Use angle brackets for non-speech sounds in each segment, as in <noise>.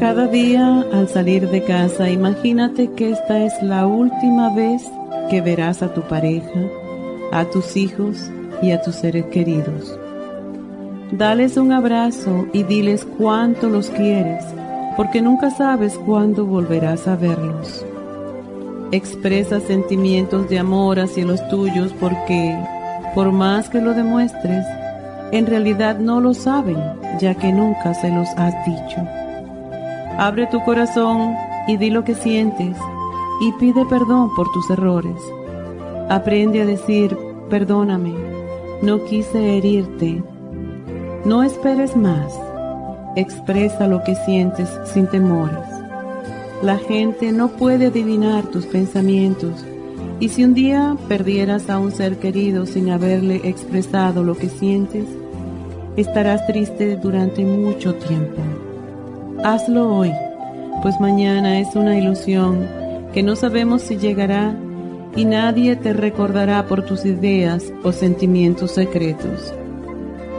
Cada día al salir de casa, imagínate que esta es la última vez que verás a tu pareja, a tus hijos y a tus seres queridos. Dales un abrazo y diles cuánto los quieres, porque nunca sabes cuándo volverás a verlos. Expresa sentimientos de amor hacia los tuyos porque, por más que lo demuestres, en realidad no lo saben, ya que nunca se los has dicho. Abre tu corazón y di lo que sientes y pide perdón por tus errores. Aprende a decir, perdóname, no quise herirte. No esperes más. Expresa lo que sientes sin temores. La gente no puede adivinar tus pensamientos y si un día perdieras a un ser querido sin haberle expresado lo que sientes, estarás triste durante mucho tiempo. Hazlo hoy, pues mañana es una ilusión que no sabemos si llegará y nadie te recordará por tus ideas o sentimientos secretos.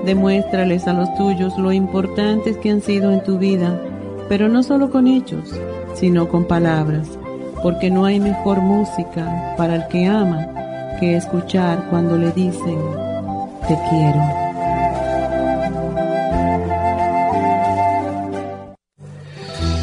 Demuéstrales a los tuyos lo importantes que han sido en tu vida, pero no solo con hechos, sino con palabras, porque no hay mejor música para el que ama que escuchar cuando le dicen, te quiero.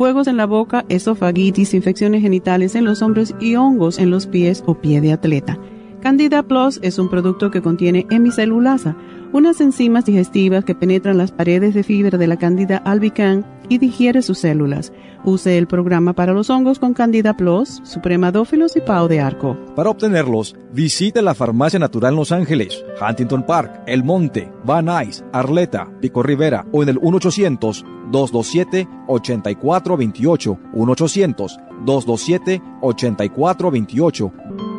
fuegos en la boca, esofagitis, infecciones genitales en los hombros y hongos en los pies o pie de atleta. Candida Plus es un producto que contiene hemicelulasa, unas enzimas digestivas que penetran las paredes de fibra de la Candida albicans y digiere sus células. Use el programa para los hongos con Candida Plus, Supremadófilos y Pau de Arco. Para obtenerlos, visite la Farmacia Natural Los Ángeles, Huntington Park, El Monte, Van Nuys, Arleta, Pico Rivera o en el 1-800-227-8428. 1-800-227-8428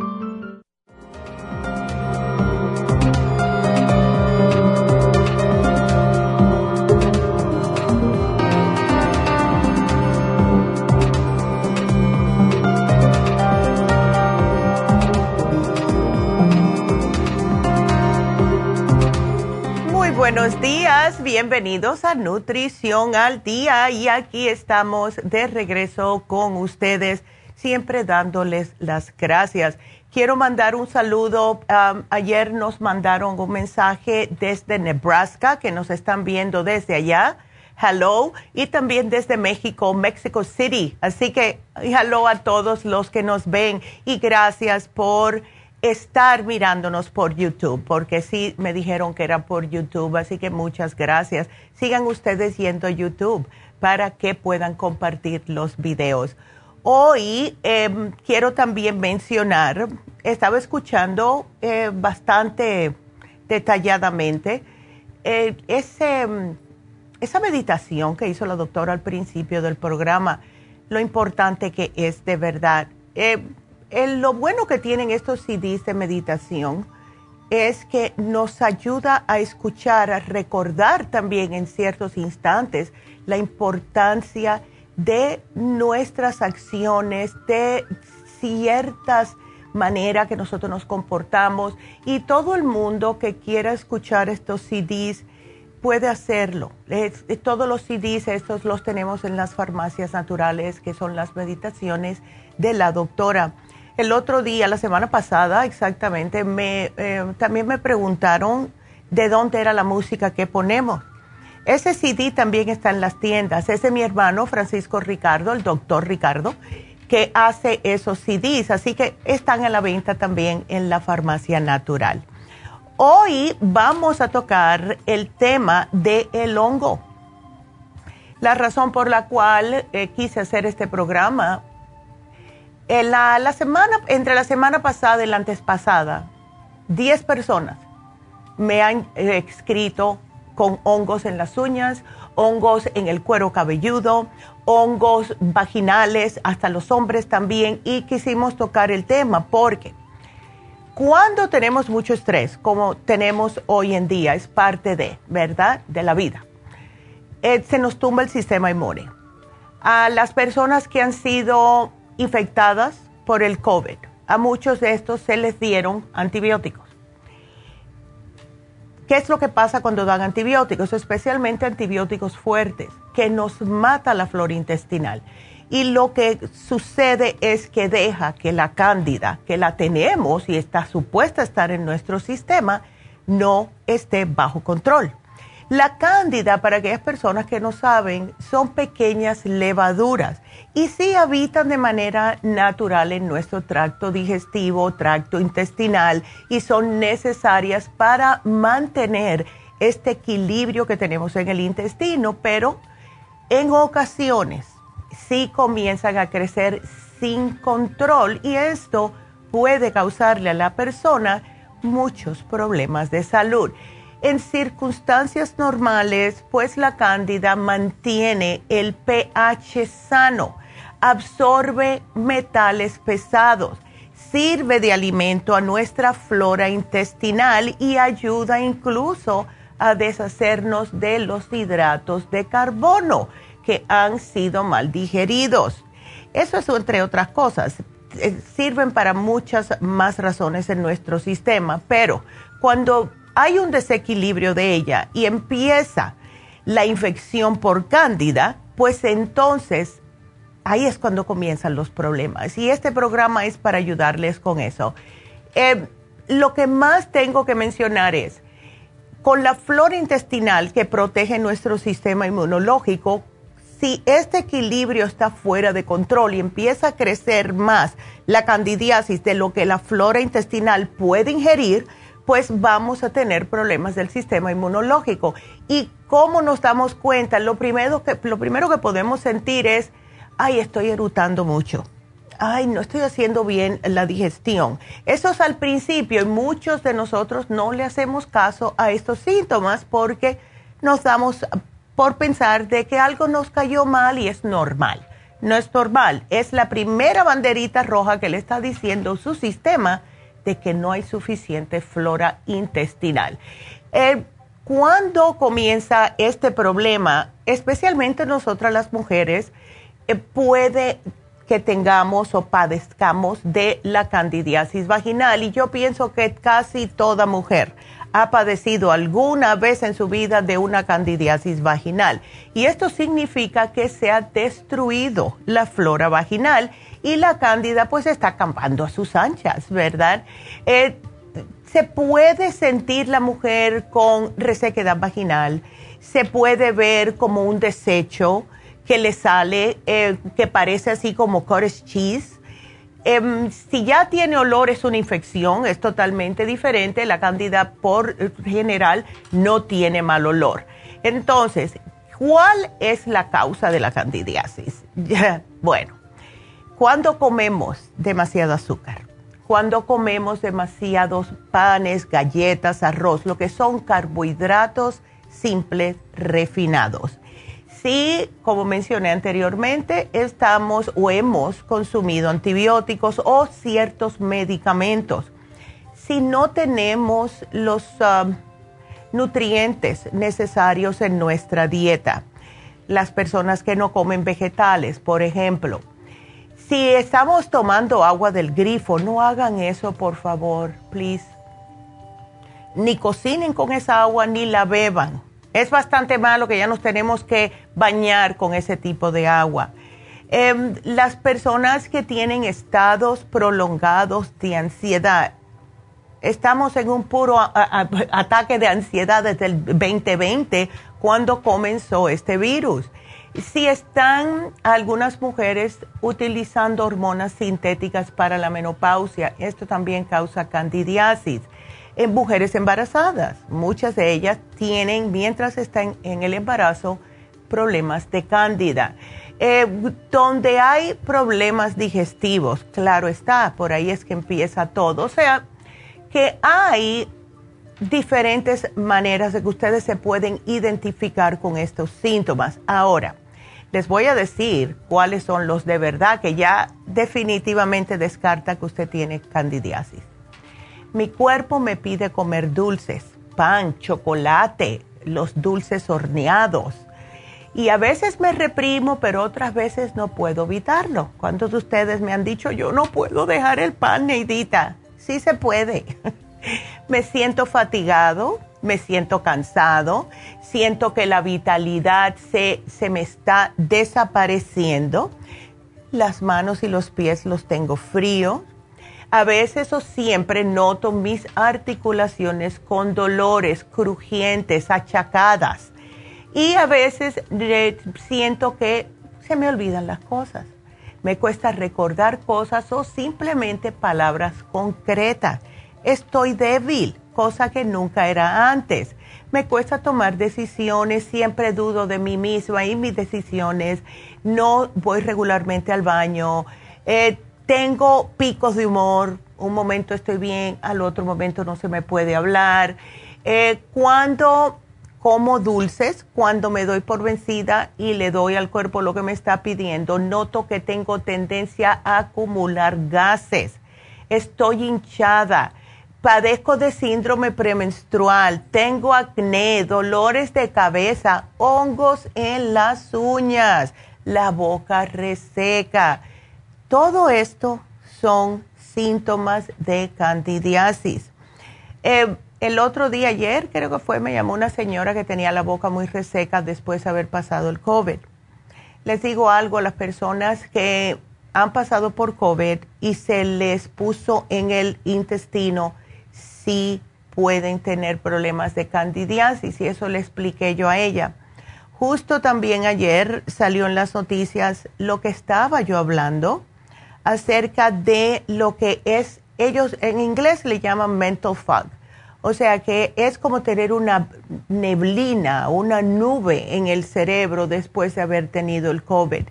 buenos días, bienvenidos a Nutrición al Día y aquí estamos de regreso con ustedes, siempre dándoles las gracias. Quiero mandar un saludo, um, ayer nos mandaron un mensaje desde Nebraska que nos están viendo desde allá, hello, y también desde México, Mexico City, así que hello a todos los que nos ven y gracias por estar mirándonos por YouTube, porque sí me dijeron que era por YouTube, así que muchas gracias. Sigan ustedes yendo a YouTube para que puedan compartir los videos. Hoy em, quiero también mencionar, estaba escuchando eh, bastante detalladamente eh, ese, esa meditación que hizo la doctora al principio del programa, lo importante que es de verdad. Eh, lo bueno que tienen estos CDs de meditación es que nos ayuda a escuchar, a recordar también en ciertos instantes la importancia de nuestras acciones, de ciertas maneras que nosotros nos comportamos y todo el mundo que quiera escuchar estos CDs puede hacerlo. todos los CDs estos los tenemos en las farmacias naturales que son las meditaciones de la doctora. El otro día, la semana pasada exactamente, me, eh, también me preguntaron de dónde era la música que ponemos. Ese CD también está en las tiendas. Es mi hermano Francisco Ricardo, el doctor Ricardo, que hace esos CDs. Así que están a la venta también en la farmacia natural. Hoy vamos a tocar el tema del el hongo. La razón por la cual eh, quise hacer este programa, la, semana, entre la semana pasada y la antes pasada, 10 personas me han escrito con hongos en las uñas, hongos en el cuero cabelludo, hongos vaginales, hasta los hombres también, y quisimos tocar el tema porque cuando tenemos mucho estrés, como tenemos hoy en día, es parte de, ¿verdad?, de la vida, eh, se nos tumba el sistema inmune. A las personas que han sido infectadas por el COVID, a muchos de estos se les dieron antibióticos ¿Qué es lo que pasa cuando dan antibióticos? Especialmente antibióticos fuertes, que nos mata la flora intestinal. Y lo que sucede es que deja que la cándida, que la tenemos y está supuesta a estar en nuestro sistema, no esté bajo control. La cándida, para aquellas personas que no saben, son pequeñas levaduras y sí habitan de manera natural en nuestro tracto digestivo, tracto intestinal y son necesarias para mantener este equilibrio que tenemos en el intestino, pero en ocasiones sí comienzan a crecer sin control y esto puede causarle a la persona muchos problemas de salud. En circunstancias normales, pues la cándida mantiene el pH sano, absorbe metales pesados, sirve de alimento a nuestra flora intestinal y ayuda incluso a deshacernos de los hidratos de carbono que han sido mal digeridos. Eso es entre otras cosas. Eh, sirven para muchas más razones en nuestro sistema, pero cuando hay un desequilibrio de ella y empieza la infección por cándida, pues entonces ahí es cuando comienzan los problemas. Y este programa es para ayudarles con eso. Eh, lo que más tengo que mencionar es, con la flora intestinal que protege nuestro sistema inmunológico, si este equilibrio está fuera de control y empieza a crecer más la candidiasis de lo que la flora intestinal puede ingerir, pues vamos a tener problemas del sistema inmunológico. ¿Y cómo nos damos cuenta? Lo primero que, lo primero que podemos sentir es, ay, estoy erutando mucho. Ay, no estoy haciendo bien la digestión. Eso es al principio y muchos de nosotros no le hacemos caso a estos síntomas porque nos damos por pensar de que algo nos cayó mal y es normal. No es normal, es la primera banderita roja que le está diciendo su sistema de que no hay suficiente flora intestinal. Eh, cuando comienza este problema, especialmente nosotras las mujeres, puede que tengamos o padezcamos de la candidiasis vaginal y yo pienso que casi toda mujer ha padecido alguna vez en su vida de una candidiasis vaginal y esto significa que se ha destruido la flora vaginal y la cándida pues está acampando a sus anchas, ¿verdad? Eh, se puede sentir la mujer con resequedad vaginal, se puede ver como un desecho que le sale, eh, que parece así como cottage cheese. Em, si ya tiene olor es una infección, es totalmente diferente. La cándida por general no tiene mal olor. Entonces, ¿cuál es la causa de la candidiasis? <laughs> bueno, cuando comemos demasiado azúcar, cuando comemos demasiados panes, galletas, arroz, lo que son carbohidratos simples refinados. Si, como mencioné anteriormente, estamos o hemos consumido antibióticos o ciertos medicamentos, si no tenemos los um, nutrientes necesarios en nuestra dieta, las personas que no comen vegetales, por ejemplo, si estamos tomando agua del grifo, no hagan eso, por favor, please. Ni cocinen con esa agua ni la beban. Es bastante malo que ya nos tenemos que bañar con ese tipo de agua. Em, las personas que tienen estados prolongados de ansiedad, estamos en un puro ataque de ansiedad desde el 2020 cuando comenzó este virus. Si están algunas mujeres utilizando hormonas sintéticas para la menopausia, esto también causa candidiasis. En mujeres embarazadas, muchas de ellas tienen, mientras están en el embarazo, problemas de cándida. Eh, donde hay problemas digestivos, claro está, por ahí es que empieza todo. O sea, que hay diferentes maneras de que ustedes se pueden identificar con estos síntomas. Ahora, les voy a decir cuáles son los de verdad que ya definitivamente descarta que usted tiene candidiasis. Mi cuerpo me pide comer dulces, pan, chocolate, los dulces horneados. Y a veces me reprimo, pero otras veces no puedo evitarlo. ¿Cuántos de ustedes me han dicho, yo no puedo dejar el pan, Neidita? Sí se puede. <laughs> me siento fatigado, me siento cansado, siento que la vitalidad se, se me está desapareciendo. Las manos y los pies los tengo fríos. A veces o siempre noto mis articulaciones con dolores, crujientes, achacadas. Y a veces siento que se me olvidan las cosas. Me cuesta recordar cosas o simplemente palabras concretas estoy débil, cosa que nunca era antes. Me cuesta tomar decisiones, siempre dudo de mí misma y mis decisiones. No voy regularmente al baño. Eh, tengo picos de humor. Un momento estoy bien, al otro momento no se me puede hablar. Eh, cuando como dulces, cuando me doy por vencida y le doy al cuerpo lo que me está pidiendo, noto que tengo tendencia a acumular gases. Estoy hinchada padezco de síndrome premenstrual, tengo acné, dolores de cabeza, hongos en las uñas, la boca reseca. Todo esto son síntomas de candidiasis. Eh, el otro día, ayer, creo que fue, me llamó una señora que tenía la boca muy reseca después de haber pasado el COVID. Les digo algo a las personas que han pasado por COVID y se les puso en el intestino sí pueden tener problemas de candidiasis y eso le expliqué yo a ella. Justo también ayer salió en las noticias lo que estaba yo hablando acerca de lo que es, ellos en inglés le llaman mental fog. O sea que es como tener una neblina, una nube en el cerebro después de haber tenido el COVID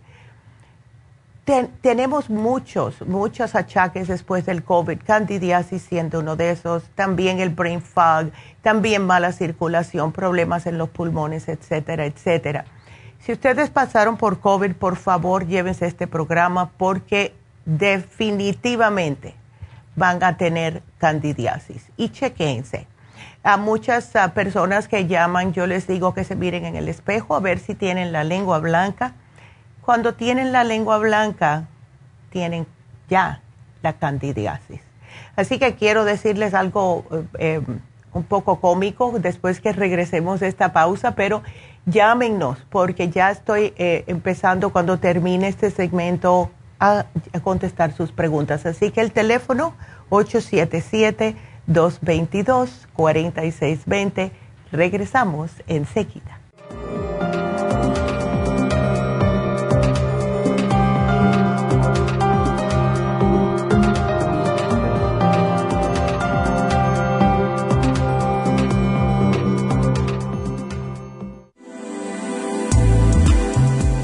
tenemos muchos, muchos achaques después del COVID, candidiasis siendo uno de esos, también el brain fog, también mala circulación, problemas en los pulmones, etcétera, etcétera. Si ustedes pasaron por COVID, por favor llévense este programa porque definitivamente van a tener candidiasis y chequense. A muchas ah, personas que llaman, yo les digo que se miren en el espejo a ver si tienen la lengua blanca cuando tienen la lengua blanca, tienen ya la candidiasis. Así que quiero decirles algo eh, eh, un poco cómico después que regresemos de esta pausa, pero llámenos porque ya estoy eh, empezando cuando termine este segmento a, contestar sus preguntas. Así que el teléfono 877-222-4620. Regresamos enseguida.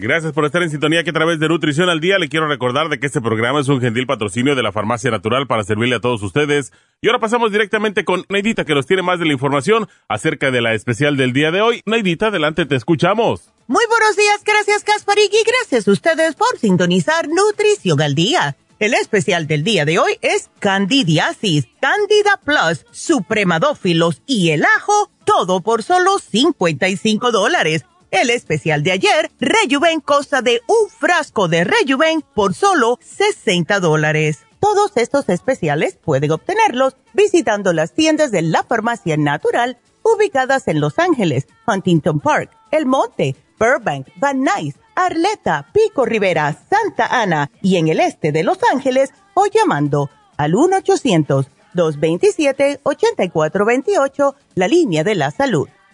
Gracias por estar en sintonía que a través de Nutrición al Día le quiero recordar de que este programa es un gentil patrocinio de la Farmacia Natural para servirle a todos ustedes. Y ahora pasamos directamente con Neidita que nos tiene más de la información acerca de la especial del día de hoy. Neidita, adelante, te escuchamos. Muy buenos días, gracias Kasparik y gracias a ustedes por sintonizar Nutrición al Día. El especial del día de hoy es Candidiasis, Candida Plus, Supremadófilos y el ajo, todo por solo 55 dólares. El especial de ayer, Rejuven consta de un frasco de Rejuven por solo 60 dólares. Todos estos especiales pueden obtenerlos visitando las tiendas de la farmacia natural ubicadas en Los Ángeles, Huntington Park, El Monte, Burbank, Van Nuys, Arleta, Pico Rivera, Santa Ana y en el este de Los Ángeles o llamando al 1-800-227-8428, la línea de la salud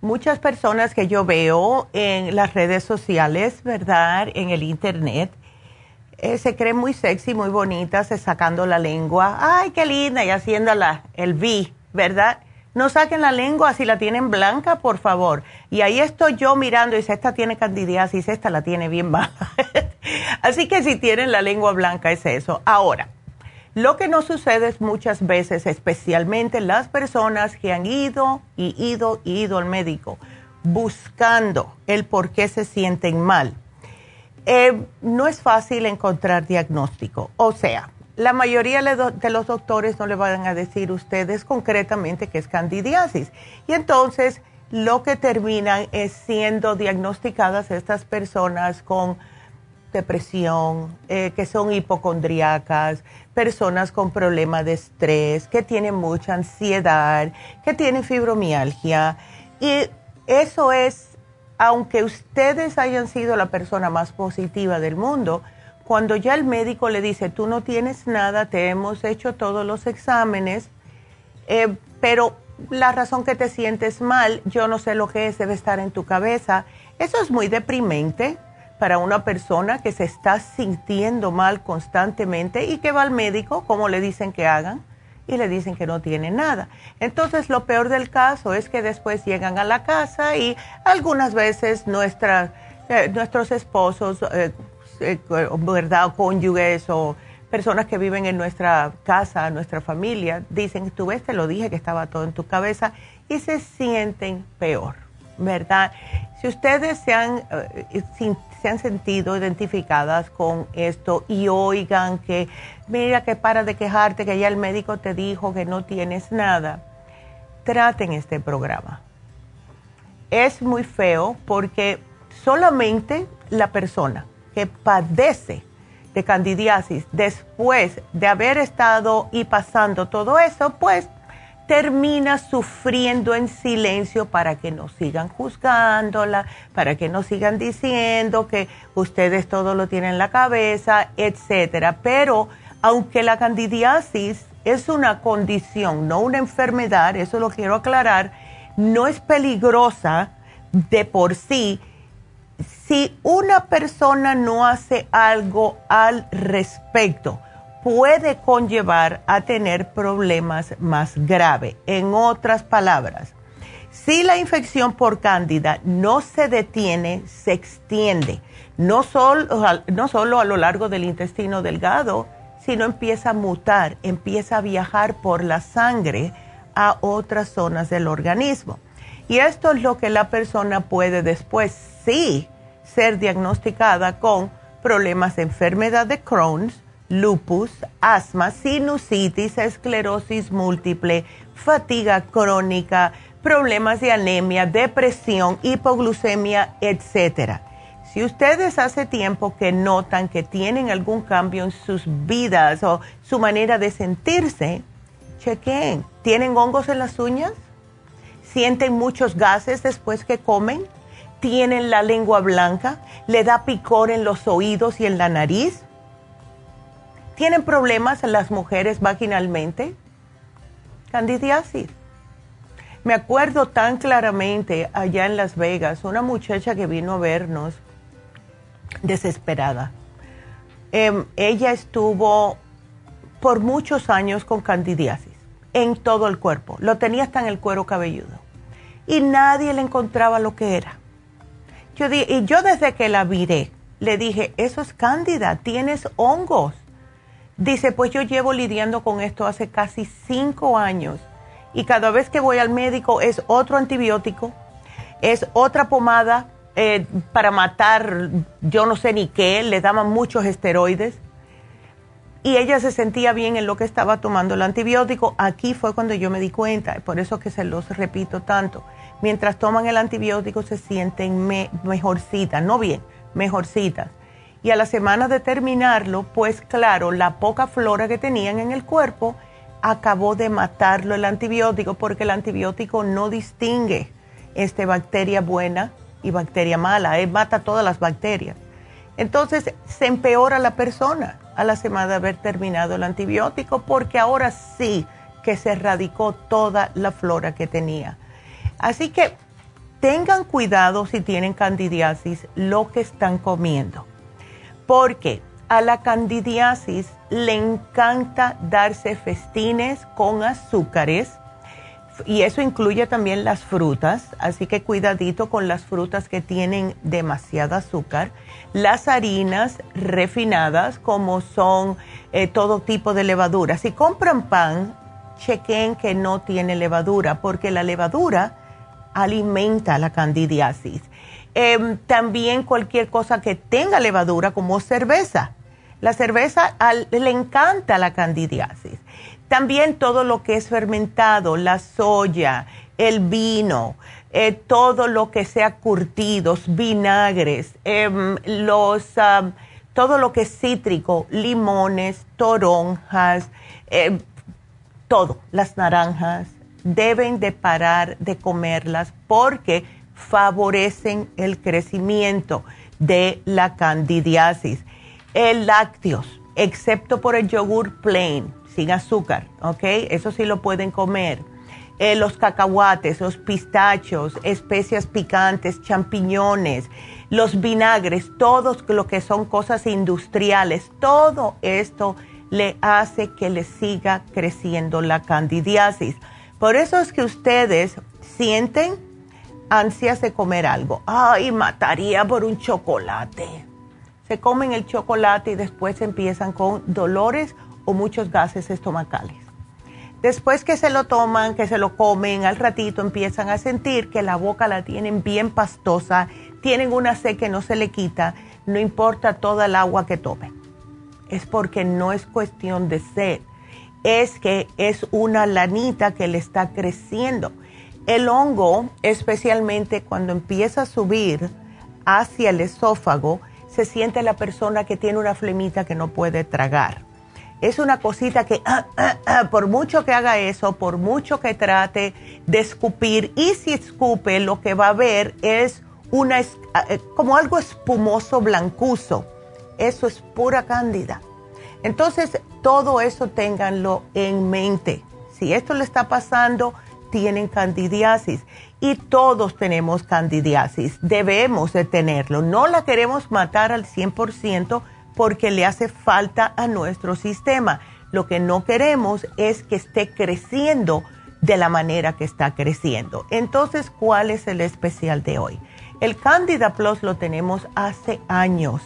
muchas personas que yo veo en las redes sociales, ¿verdad? En el internet, eh, se creen muy sexy, muy bonitas, sacando la lengua. Ay, qué linda, y haciéndola el V, ¿verdad? No saquen la lengua si la tienen blanca, por favor. Y ahí estoy yo mirando y dice, esta tiene candidiasis, esta la tiene bien baja. <laughs> Así que si tienen la lengua blanca es eso. Ahora, lo que nos sucede es muchas veces, especialmente las personas que han ido y ido y ido al médico buscando el por qué se sienten mal. Eh, no es fácil encontrar diagnóstico. O sea, la mayoría de los doctores no le van a decir ustedes concretamente que es candidiasis. Y entonces lo que terminan es siendo diagnosticadas estas personas con depresión, eh, que son hipocondriacas, personas con problemas de estrés, que tienen mucha ansiedad, que tienen fibromialgia. Y eso es, aunque ustedes hayan sido la persona más positiva del mundo, cuando ya el médico le dice, tú no tienes nada, te hemos hecho todos los exámenes, eh, pero la razón que te sientes mal, yo no sé lo que es, debe estar en tu cabeza. Eso es muy deprimente para una persona que se está sintiendo mal constantemente y que va al médico, como le dicen que hagan, y le dicen que no tiene nada. Entonces, lo peor del caso es que después llegan a la casa y algunas veces eh, nuestros esposos, eh, eh, ¿verdad? cónyuges o personas que viven en nuestra casa, nuestra familia, dicen, tú ves, te lo dije que estaba todo en tu cabeza y se sienten peor, ¿verdad? Si ustedes se han, se han sentido identificadas con esto y oigan que, mira que para de quejarte, que ya el médico te dijo que no tienes nada, traten este programa. Es muy feo porque solamente la persona que padece de candidiasis después de haber estado y pasando todo eso, pues termina sufriendo en silencio para que no sigan juzgándola, para que no sigan diciendo que ustedes todo lo tienen en la cabeza, etcétera. Pero aunque la candidiasis es una condición, no una enfermedad, eso lo quiero aclarar, no es peligrosa de por sí. Si una persona no hace algo al respecto, puede conllevar a tener problemas más graves. En otras palabras, si la infección por cándida no se detiene, se extiende, no solo, no solo a lo largo del intestino delgado, sino empieza a mutar, empieza a viajar por la sangre a otras zonas del organismo. Y esto es lo que la persona puede después sí ser diagnosticada con problemas de enfermedad de Crohn's, lupus, asma, sinusitis, esclerosis múltiple, fatiga crónica, problemas de anemia, depresión, hipoglucemia, etc. Si ustedes hace tiempo que notan que tienen algún cambio en sus vidas o su manera de sentirse, chequen. ¿Tienen hongos en las uñas? ¿Sienten muchos gases después que comen? tienen la lengua blanca, le da picor en los oídos y en la nariz, tienen problemas las mujeres vaginalmente, candidiasis. Me acuerdo tan claramente allá en Las Vegas, una muchacha que vino a vernos desesperada. Em, ella estuvo por muchos años con candidiasis en todo el cuerpo, lo tenía hasta en el cuero cabelludo y nadie le encontraba lo que era. Yo y yo desde que la viré, le dije, eso es cándida, tienes hongos. Dice, pues yo llevo lidiando con esto hace casi cinco años y cada vez que voy al médico es otro antibiótico, es otra pomada eh, para matar yo no sé ni qué, le daban muchos esteroides y ella se sentía bien en lo que estaba tomando el antibiótico. Aquí fue cuando yo me di cuenta, por eso que se los repito tanto. Mientras toman el antibiótico se sienten mejorcitas, no bien, mejorcitas. Y a la semana de terminarlo, pues claro, la poca flora que tenían en el cuerpo acabó de matarlo el antibiótico porque el antibiótico no distingue este bacteria buena y bacteria mala, él mata todas las bacterias. Entonces se empeora la persona a la semana de haber terminado el antibiótico porque ahora sí que se erradicó toda la flora que tenía. Así que tengan cuidado si tienen candidiasis lo que están comiendo, porque a la candidiasis le encanta darse festines con azúcares y eso incluye también las frutas, así que cuidadito con las frutas que tienen demasiado azúcar, las harinas refinadas como son eh, todo tipo de levadura. Si compran pan, chequen que no tiene levadura porque la levadura alimenta la candidiasis. Em, también cualquier cosa que tenga levadura como cerveza. La cerveza le encanta la candidiasis. También todo lo que es fermentado, la soya, el vino, eh, todo lo que sea curtidos, vinagres, em, los, todo lo que es cítrico, limones, toronjas, em, todo, las naranjas, deben de parar de comerlas porque favorecen el crecimiento de la candidiasis. El lácteos, excepto por el yogur plain, sin azúcar, ¿ok? Eso sí lo pueden comer. Eh, los cacahuates, los pistachos, especias picantes, champiñones, los vinagres, todos lo que son cosas industriales, todo esto le hace que le siga creciendo la candidiasis. Por eso es que ustedes sienten ansias de comer algo. Ay, mataría por un chocolate. Se comen el chocolate y después empiezan con dolores o muchos gases estomacales. Después que se lo toman, que se lo comen, al ratito empiezan a sentir que la boca la tienen bien pastosa, tienen una sed que no se le quita, no importa toda el agua que tomen. Es porque no es cuestión de sed, es que es una lanita que le está creciendo. El hongo, especialmente cuando empieza a subir hacia el esófago, se siente la persona que tiene una flemita que no puede tragar. Es una cosita que ah, ah, ah, por mucho que haga eso, por mucho que trate de escupir, y si escupe, lo que va a ver es una, eh, como algo espumoso blancuzo. Eso es pura cándida. Entonces, todo eso ténganlo en mente. Si esto le está pasando, tienen candidiasis y todos tenemos candidiasis. Debemos de tenerlo. No la queremos matar al 100% porque le hace falta a nuestro sistema. Lo que no queremos es que esté creciendo de la manera que está creciendo. Entonces, ¿cuál es el especial de hoy? El Candida Plus lo tenemos hace años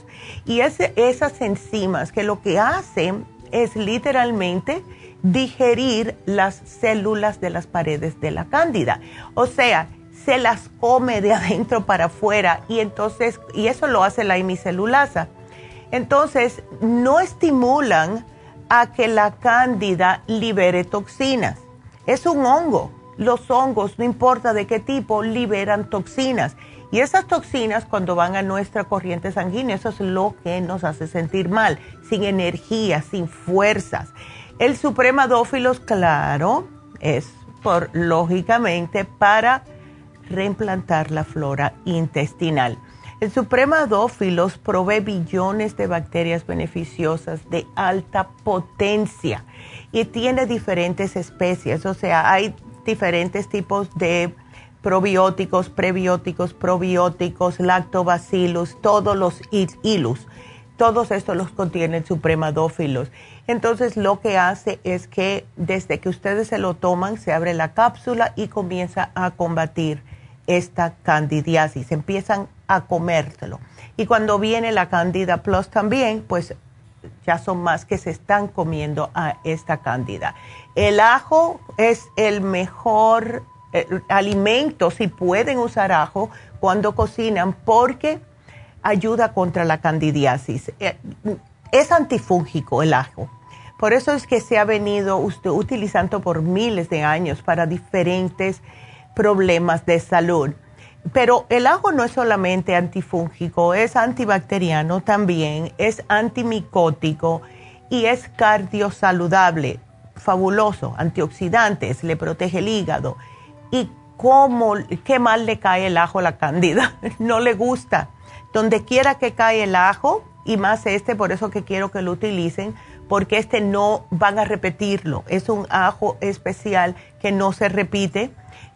y es esas enzimas que lo que hacen es literalmente digerir las células de las paredes de la cándida. O sea, se las come de adentro para afuera y entonces, y eso lo hace la hemicelulasa. Entonces, no estimulan a que la cándida libere toxinas. Es un hongo. Los hongos, no importa de qué tipo, liberan toxinas y esas toxinas cuando van a nuestra corriente sanguínea, eso es lo que nos hace sentir mal, sin energía, sin fuerzas. El supremadófilos, claro, es por lógicamente para reimplantar la flora intestinal. El Supremadófilos provee billones de bacterias beneficiosas de alta potencia y tiene diferentes especies, o sea, hay diferentes tipos de probióticos, prebióticos, probióticos, lactobacillus, todos los ilus. Todos estos los contiene el supremadófilos. Entonces lo que hace es que desde que ustedes se lo toman, se abre la cápsula y comienza a combatir esta candidiasis. Empiezan a comérselo. Y cuando viene la candida plus también, pues ya son más que se están comiendo a esta cándida. El ajo es el mejor eh, alimento, si pueden usar ajo cuando cocinan, porque ayuda contra la candidiasis. Eh, es antifúngico el ajo. Por eso es que se ha venido utilizando por miles de años para diferentes problemas de salud. Pero el ajo no es solamente antifúngico, es antibacteriano también, es antimicótico y es cardiosaludable, fabuloso, antioxidantes, le protege el hígado. ¿Y cómo, qué mal le cae el ajo a la <laughs> cándida? no le gusta. Donde quiera que cae el ajo, y más este, por eso que quiero que lo utilicen, porque este no van a repetirlo. Es un ajo especial que no se repite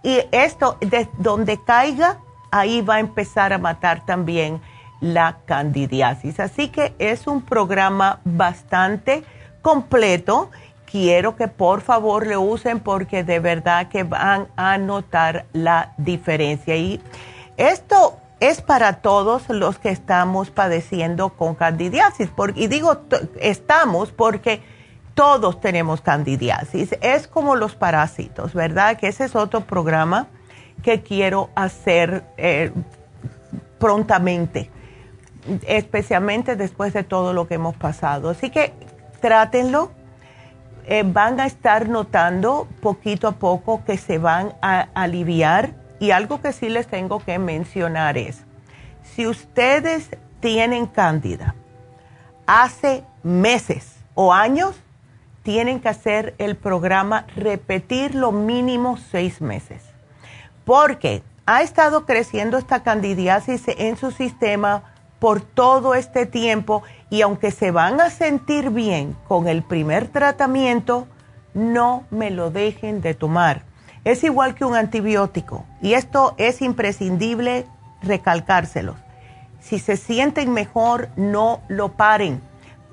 y esto, de donde caiga, ahí va a empezar a matar también la candidiasis. Así que es un programa bastante completo. Quiero que por favor lo usen porque de verdad que van a notar la diferencia. Y esto es para todos los que estamos padeciendo con candidiasis. y digo estamos porque todos tenemos candidiasis. Es como los parásitos, ¿verdad? Que ese es otro programa que quiero hacer eh, prontamente, especialmente después de todo lo que hemos pasado. Así que trátenlo. Eh, van a estar notando poquito a poco que se van a aliviar. Y algo que sí les tengo que mencionar es, si ustedes tienen cándida hace meses o años, tienen que hacer el programa, repetir lo mínimo seis meses. Porque ha estado creciendo esta candidiasis en su sistema por todo este tiempo y aunque se van a sentir bien con el primer tratamiento, no me lo dejen de tomar. Es igual que un antibiótico y esto es imprescindible recalcárselos. Si se sienten mejor, no lo paren,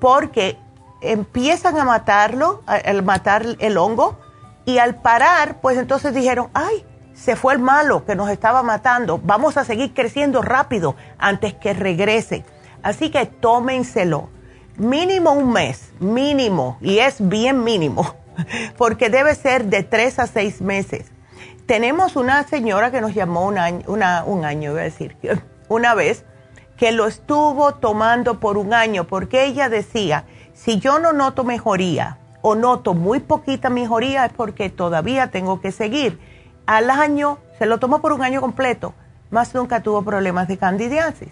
porque empiezan a matarlo, al matar el hongo, y al parar, pues entonces dijeron, ay, se fue el malo que nos estaba matando, vamos a seguir creciendo rápido antes que regrese. Así que tómenselo, mínimo un mes, mínimo, y es bien mínimo, <laughs> porque debe ser de tres a seis meses. Tenemos una señora que nos llamó un año, una, a decir, <laughs> una vez, que lo estuvo tomando por un año, porque ella decía, si yo no noto mejoría o noto muy poquita mejoría es porque todavía tengo que seguir. Al año, se lo tomó por un año completo, más nunca tuvo problemas de candidiasis.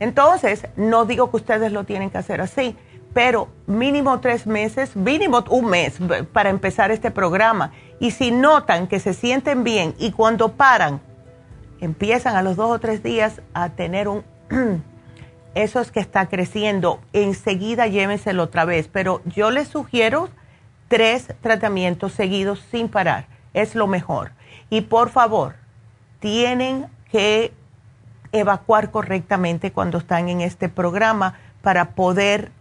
Entonces, no digo que ustedes lo tienen que hacer así, pero mínimo tres meses, mínimo un mes para empezar este programa. Y si notan que se sienten bien y cuando paran, empiezan a los dos o tres días a tener un <clears throat> eso es que está creciendo, enseguida llévenselo otra vez. Pero yo les sugiero tres tratamientos seguidos sin parar. Es lo mejor. Y por favor, tienen que evacuar correctamente cuando están en este programa para poder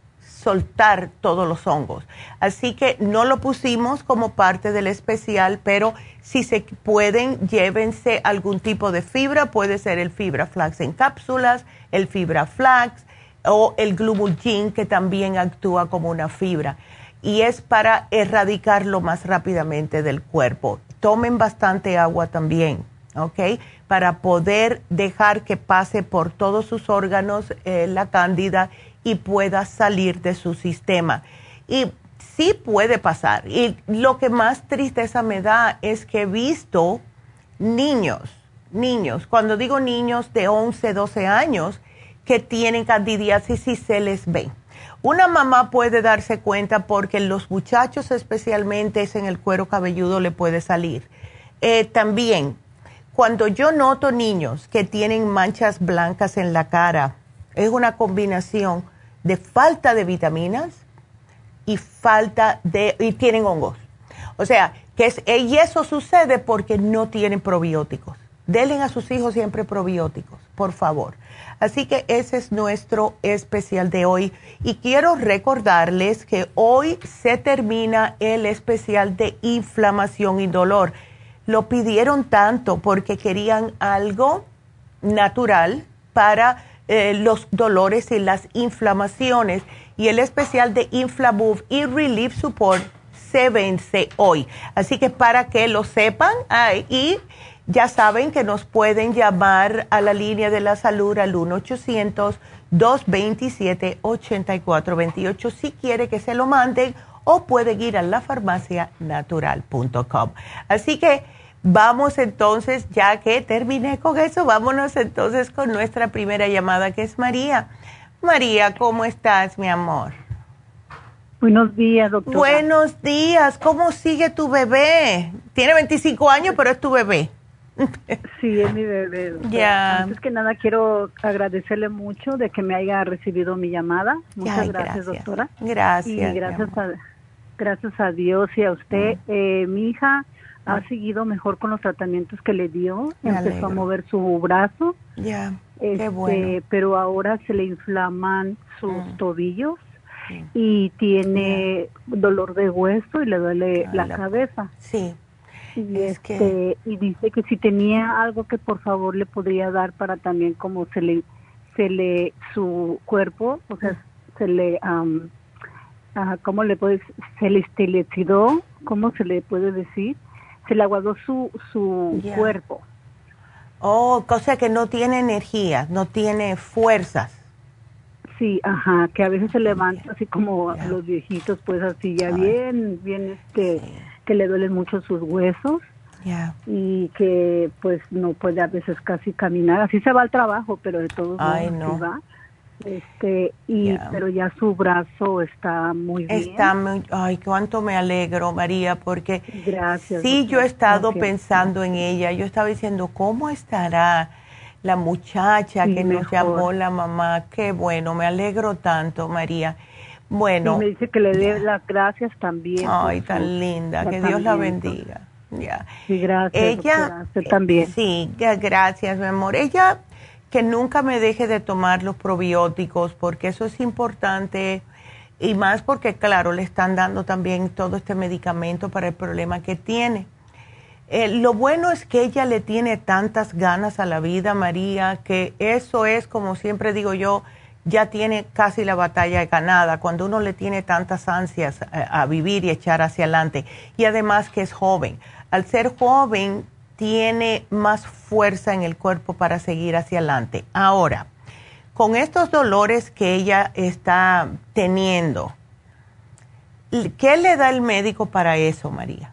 soltar todos los hongos. Así que no lo pusimos como parte del especial, pero si se pueden, llévense algún tipo de fibra, puede ser el fibra flax en cápsulas, el fibra flax o el glumulgin que también actúa como una fibra y es para erradicarlo más rápidamente del cuerpo. Tomen bastante agua también, ¿ok? Para poder dejar que pase por todos sus órganos eh, la cándida y pueda salir de su sistema. Y sí puede pasar. Y lo que más tristeza me da es que he visto niños, niños, cuando digo niños de 11, 12 años, que tienen candidiasis y se les ve. Una mamá puede darse cuenta porque los muchachos especialmente es en el cuero cabelludo le puede salir. Eh, también cuando yo noto niños que tienen manchas blancas en la cara, es una combinación de falta de vitaminas y falta de, y tienen hongos. O sea, que es, y eso sucede porque no tienen probióticos. Denle a sus hijos siempre probióticos, por favor. Así que ese es nuestro especial de hoy. Y quiero recordarles que hoy se termina el especial de inflamación y dolor. Lo pidieron tanto porque querían algo natural para eh, los dolores y las inflamaciones. Y el especial de Inflamove y Relief Support se vence hoy. Así que para que lo sepan, y ya saben que nos pueden llamar a la línea de la salud al 1-800-227-8428 si quiere que se lo manden o pueden ir a lafarmacianatural.com. Así que vamos entonces, ya que terminé con eso, vámonos entonces con nuestra primera llamada que es María. María, ¿cómo estás, mi amor? Buenos días, doctora. Buenos días, ¿cómo sigue tu bebé? Tiene 25 años, pero es tu bebé. Sí, es mi bebé. Ya. Antes que nada quiero agradecerle mucho de que me haya recibido mi llamada. Muchas gracias, doctora. Gracias. Y gracias a, gracias a Dios y a usted. Mm. Eh, mi hija ha ah. seguido mejor con los tratamientos que le dio. Empezó a mover su brazo. Ya. Qué este, bueno. Pero ahora se le inflaman sus mm. tobillos mm. y tiene dolor de hueso y le duele ah, la cabeza. Sí y este y dice que si tenía algo que por favor le podría dar para también como se le se le su cuerpo o sea se le um, cómo le puede se le estilecidó cómo se le puede decir se le aguadó su su cuerpo. Oh cosa que no tiene energía no tiene fuerzas. Sí, ajá, que a veces se levanta así como los viejitos, pues así ya bien, bien este, que le duelen mucho sus huesos. Y que pues no puede a veces casi caminar. Así se va al trabajo, pero de todos modos no. va. Este, y, pero ya su brazo está muy bien. Está muy, ay, cuánto me alegro, María, porque Gracias, sí, yo he estado pensando en ella. Yo estaba diciendo, ¿cómo estará la muchacha que nos llamó la mamá? Qué bueno, me alegro tanto, María. Bueno. me dice que le dé las gracias también. Ay, tan linda, que Dios la bendiga. Ya. Sí, gracias. Ella también. Sí, gracias, mi amor. Ella que nunca me deje de tomar los probióticos porque eso es importante y más porque claro, le están dando también todo este medicamento para el problema que tiene. Eh, lo bueno es que ella le tiene tantas ganas a la vida, María, que eso es, como siempre digo yo, ya tiene casi la batalla ganada cuando uno le tiene tantas ansias eh, a, vivir y echar hacia adelante. Y además que es joven. Al ser joven tiene más fuerza en el cuerpo para seguir hacia adelante. Ahora, con estos dolores que ella está teniendo, ¿qué le da el médico para eso, María?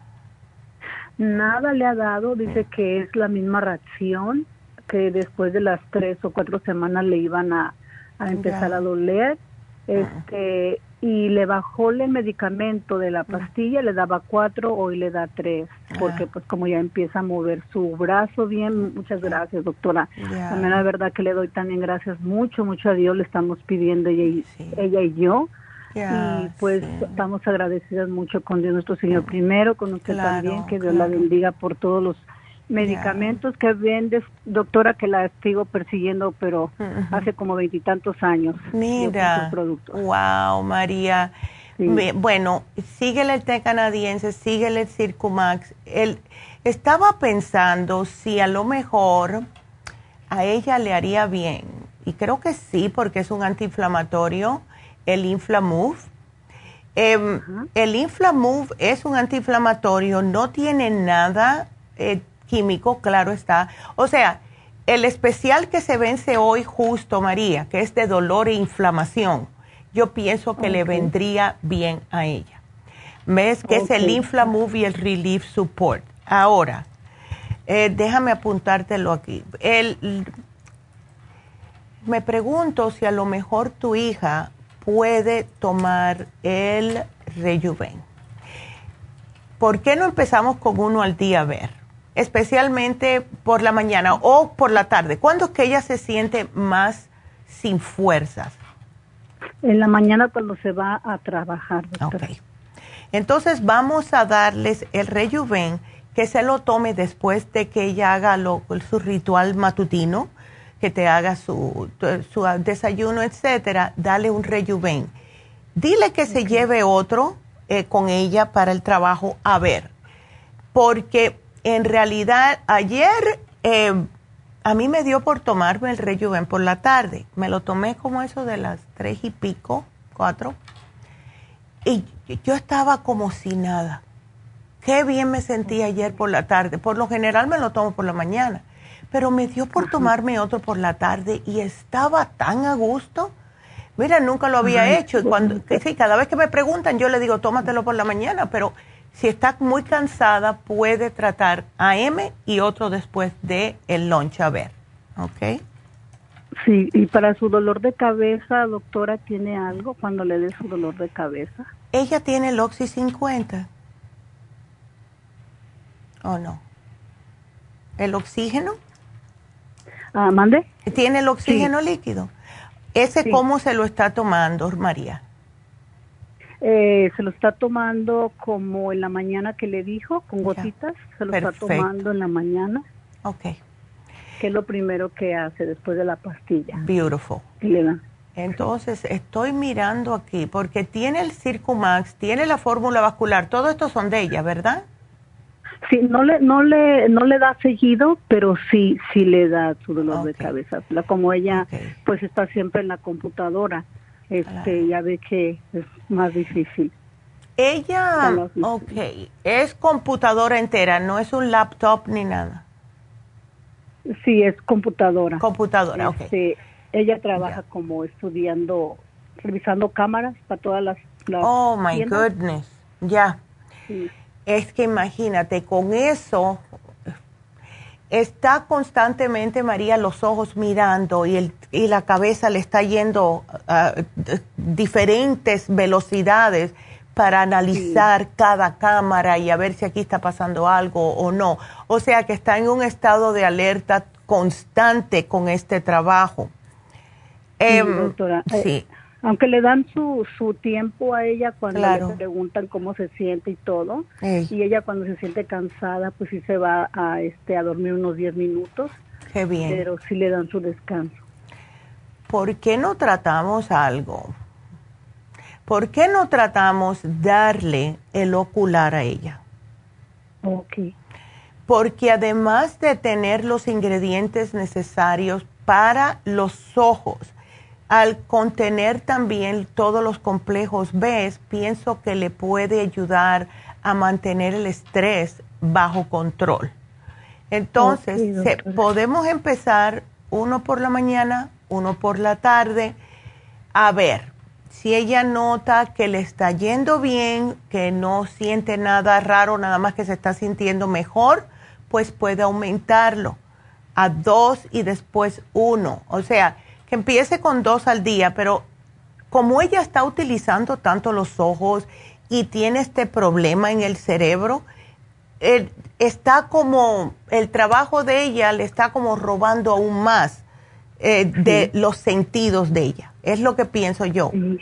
Nada le ha dado, dice que es la misma reacción, que después de las tres o cuatro semanas le iban a, a empezar a doler este y le bajó el medicamento de la pastilla, le daba cuatro, hoy le da tres, porque pues como ya empieza a mover su brazo bien, muchas gracias doctora. También la verdad que le doy también gracias mucho, mucho a Dios, le estamos pidiendo ella y, ella y yo. y pues estamos agradecidas mucho con Dios nuestro Señor primero, con usted también, que Dios la bendiga por todos los medicamentos que vendes, doctora, que la sigo persiguiendo, pero hace como veintitantos años. Mira, wow, María. Bueno, síguele el té canadiense, síguele el Circumax. Él, estaba pensando si a lo mejor a ella le haría bien, y creo que sí, porque es un antiinflamatorio, el Inflamove. Em, el Inflamove es un antiinflamatorio, no tiene nada eh, químico, claro está. O sea, el especial que se vence hoy justo, María, que es de dolor e inflamación, yo pienso que le vendría bien a ella. ¿Ves? Que es el Inflamove y el Relief Support. Ahora, eh, déjame apuntártelo aquí. El, me pregunto si a lo mejor tu hija puede tomar el Rejuven. ¿Por qué no empezamos con uno al día a ver? Especialmente por la mañana o por la tarde? ¿Cuándo es que ella se siente más sin fuerzas? En la mañana cuando se va a trabajar. Doctora. Ok. Entonces vamos a darles el rejuven, que se lo tome después de que ella haga lo, su ritual matutino, que te haga su, su desayuno, etcétera. Dale un rejuven. Dile que se lleve otro eh, con ella para el trabajo a ver, porque en realidad ayer eh, a mí me dio por tomarme el rejuven por la tarde. Me lo tomé como eso de las tres y pico, cuatro. Y yo estaba como sin nada. Qué bien me sentí ayer por la tarde. Por lo general me lo tomo por la mañana. Pero me dio por tomarme otro por la tarde y estaba tan a gusto. Mira, nunca lo había hecho. Y cuando, sí, cada vez que me preguntan, yo le digo, tómatelo por la mañana. Pero si está muy cansada, puede tratar AM y otro después de el lunch a ver. ¿Ok? Sí, y para su dolor de cabeza, doctora, ¿tiene algo cuando le dé su dolor de cabeza? Ella tiene el Oxy 50. ¿O no? ¿El oxígeno? Ah, ¿Mande? ¿Tiene el oxígeno líquido? ¿Ese Sí. cómo se lo está tomando, María? Eh, se lo está tomando como en la mañana que le dijo, con gotitas. Se lo Perfecto. está tomando en la mañana, Ok, que es lo primero que hace después de la pastilla beautiful. le dan. Entonces, estoy mirando aquí, porque tiene el Circumax, tiene la fórmula vascular, todo esto son de ella, ¿verdad? Sí, no le, no le, no le da seguido, pero sí, sí le da su dolor de cabeza. La- como ella, pues está siempre en la computadora, este, Claro. ya ve que es más difícil. Ella, ok, es computadora entera, no es un laptop ni nada. Sí, es computadora. Computadora, ok. Este, ella trabaja como estudiando, revisando cámaras para todas las, las Oh, my tiendas. goodness, ya. Sí. Es que imagínate, con eso está constantemente María los ojos mirando y, el, y la cabeza le está yendo a d- diferentes velocidades para analizar cada cámara y a ver si aquí está pasando algo o no. O sea que está en un estado de alerta constante con este trabajo. Sí, Em, doctora. Sí. Aunque le dan su, su tiempo a ella cuando Claro. le preguntan cómo se siente y todo, Ey, y ella cuando se siente cansada, pues sí se va a, este, a dormir unos 10 minutos, qué bien. pero sí le dan su descanso. ¿por qué no tratamos algo? ¿Por qué no tratamos darle el ocular a ella? Ok. Porque además de tener los ingredientes necesarios para los ojos, al contener también todos los complejos B, pienso que le puede ayudar a mantener el estrés bajo control. Entonces, se- podemos empezar uno por la mañana, uno por la tarde, a ver si ella nota que le está yendo bien, que no siente nada raro, nada más que se está sintiendo mejor, pues puede aumentarlo a dos y después uno. O sea, que empiece con dos al día, pero como ella está utilizando tanto los ojos y tiene este problema en el cerebro, está como, el trabajo de ella le está como robando aún más eh, de los sentidos de ella. Es lo que pienso yo. Sí.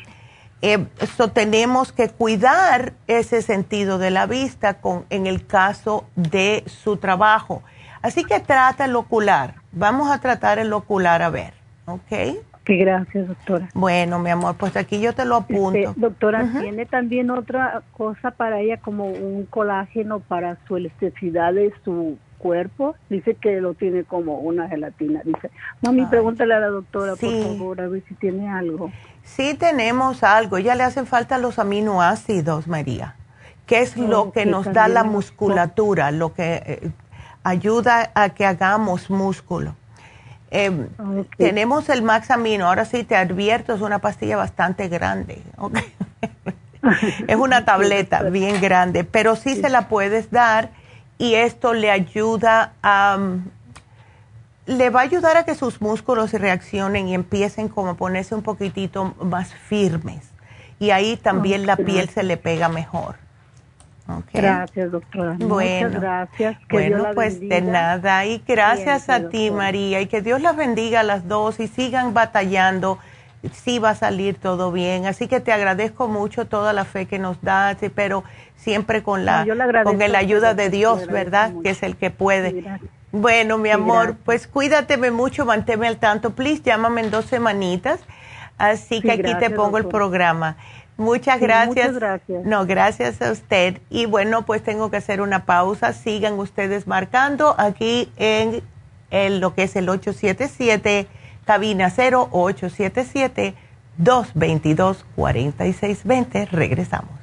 Eh, so tenemos que cuidar ese sentido de la vista con, en el caso de su trabajo. Así que trata el ocular. Vamos a tratar el ocular a ver, ¿ok? Que gracias, doctora. Bueno, mi amor, pues aquí yo te lo apunto. Este, doctora, Ujú. ¿tiene también otra cosa para ella como un colágeno para su elasticidad de su cuerpo? Dice que lo tiene como una gelatina. Dice, mami, Ay, pregúntale a la doctora, sí. por favor, a ver si tiene algo. Sí tenemos algo, ya le hacen falta los aminoácidos, María, que es lo Ok, que nos da la musculatura, lo que eh, ayuda a que hagamos músculo. Eh. Tenemos el Max Amino, ahora sí te advierto, es una pastilla bastante grande. <laughs> es una tableta bien grande, pero sí se la puedes dar y esto le ayuda a... mm, le va a ayudar a que sus músculos reaccionen y empiecen como a ponerse un poquitito más firmes. Y ahí también la piel se le pega mejor. Gracias, doctora. Bueno, Muchas gracias. bueno, pues de nada. Y gracias a ti, María. Y que Dios las bendiga a las dos y sigan batallando. Sí va a salir todo bien. Así que te agradezco mucho toda la fe que nos das, pero siempre con la, con la ayuda de Dios, ¿verdad? Que es el que puede. bueno, mi amor, pues cuídateme mucho, manténme al tanto. Please, llámame en dos semanitas. Así que aquí te pongo el programa. Muchas gracias. Muchas gracias. No, gracias a usted. Y bueno, pues tengo que hacer una pausa. Sigan ustedes marcando aquí en, lo que es el 877 cabina 0877 222 4620. Regresamos.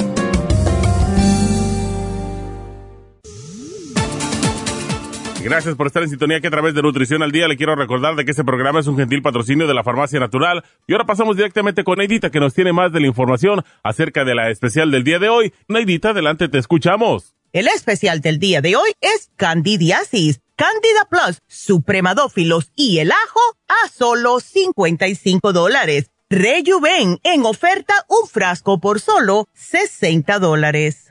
Gracias por estar en sintonía que a través de Nutrición al Día le quiero recordar de que este programa es un gentil patrocinio de la Farmacia Natural. Y ahora pasamos directamente con Neidita que nos tiene más de la información acerca de la especial del día de hoy. Neidita, adelante, te escuchamos. El especial del día de hoy es Candidiasis, Candida Plus, Supremadófilos y el ajo a solo 55 dólares. Rejuven en oferta un frasco por solo 60 dólares.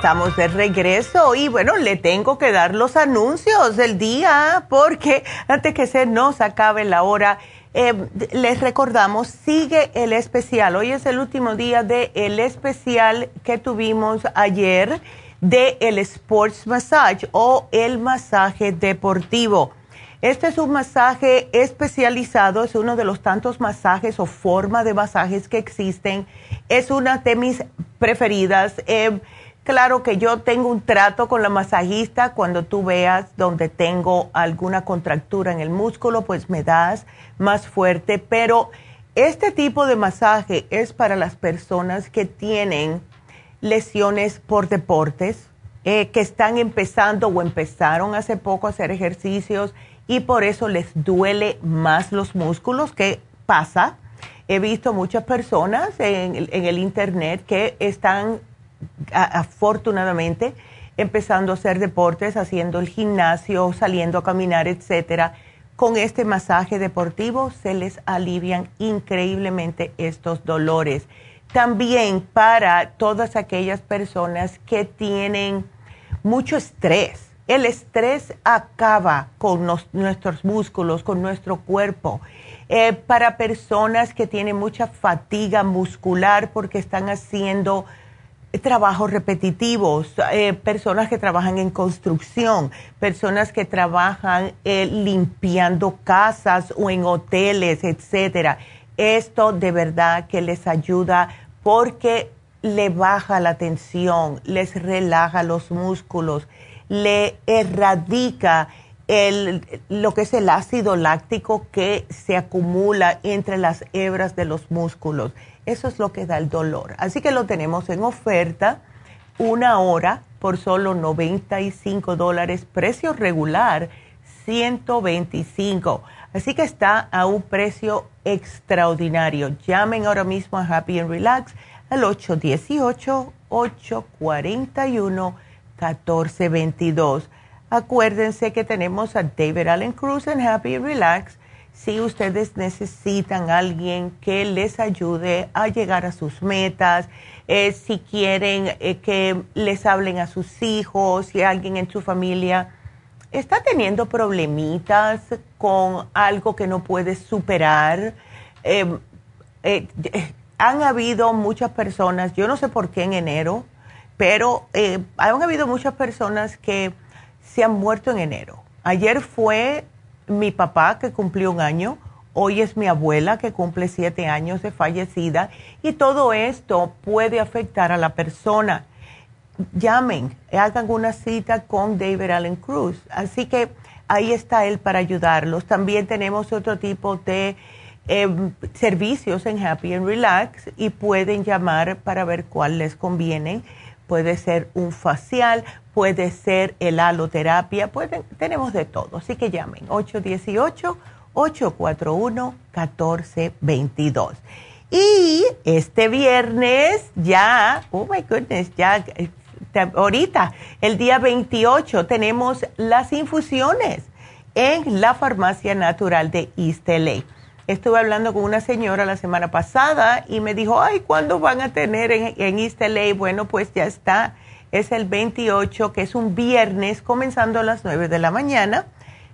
Estamos de regreso y bueno, le tengo que dar los anuncios del día porque antes que se nos acabe la hora, eh, les recordamos, sigue el especial. Hoy es el último día del el especial que tuvimos ayer de Sports Massage o el masaje deportivo. Este es un masaje especializado, es uno de los tantos masajes o forma de masajes que existen. Es una de mis preferidas. Eh, Claro que yo tengo un trato con la masajista cuando tú veas donde tengo alguna contractura en el músculo, pues me das más fuerte, pero este tipo de masaje es para las personas que tienen lesiones por deportes, eh, que están empezando o empezaron hace poco a hacer ejercicios y por eso les duele más los músculos. ¿Qué pasa? He visto muchas personas en el internet que están afortunadamente empezando a hacer deportes, haciendo el gimnasio, saliendo a caminar, etcétera. Con este masaje deportivo se les alivian increíblemente estos dolores. También para todas aquellas personas que tienen mucho estrés. El estrés acaba con nuestros músculos, con nuestro cuerpo. Eh, para personas que tienen mucha fatiga muscular porque están haciendo trabajos repetitivos, eh, personas que trabajan en construcción, personas que trabajan eh, limpiando casas o en hoteles, etcétera. Esto de verdad que les ayuda porque le baja la tensión, les relaja los músculos, le erradica el, lo que es el ácido láctico que se acumula entre las hebras de los músculos. Eso es lo que da el dolor. Así que lo tenemos en oferta una hora por solo 95 dólares, precio regular 125. Así que está a un precio extraordinario. Llamen ahora mismo a Happy and Relax al 818-841-1422. Acuérdense que tenemos a David Allen Cruz en Happy and Relax. Si ustedes necesitan a alguien que les ayude a llegar a sus metas, eh, si quieren eh, que les hablen a sus hijos, si alguien en su familia está teniendo problemitas con algo que no puede superar. Eh, han habido muchas personas, yo no sé por qué en enero, pero han habido muchas personas que se han muerto en enero. Ayer fue mi papá que cumplió un año, hoy es mi abuela que cumple siete años de fallecida y todo esto puede afectar a la persona. Llamen, hagan una cita con David Allen Cruz. Así que ahí está él para ayudarlos. También tenemos otro tipo de em, servicios en Happy and Relax y pueden llamar para ver cuál les conviene. Puede ser un facial, puede ser el aloterapia, pueden, tenemos de todo. Así que llamen 818-841-1422. Y este viernes ya, oh my goodness, ya ahorita, el día 28, tenemos las infusiones en la farmacia natural de East LA. Estuve hablando con una señora la semana pasada y me dijo, ay, ¿cuándo van a tener en, en East? Bueno, pues ya está es el 28, que es un viernes, comenzando a las 9 de la mañana.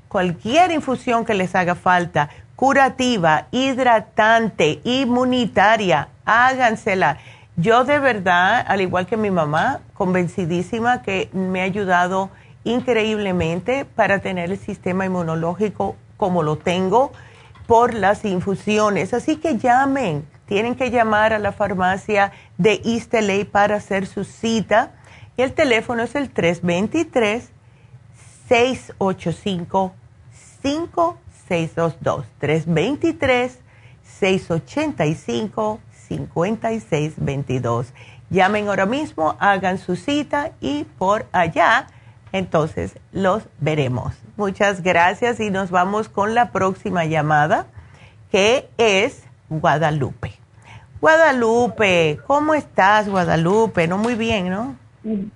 Cualquier infusión que les haga falta, curativa, hidratante, inmunitaria, hágansela. Yo de verdad, al igual que mi mamá, convencidísima que me ha ayudado increíblemente para tener el sistema inmunológico como lo tengo por las infusiones. Así que llamen, tienen que llamar a la farmacia de East LA para hacer su cita y el teléfono es el 323-685-5622. 323-685-5622. Llamen ahora mismo, hagan su cita y por allá, entonces los veremos. Muchas gracias y nos vamos con la próxima llamada, que es Guadalupe. Guadalupe, ¿cómo estás, Guadalupe? No muy bien, ¿no? <laughs>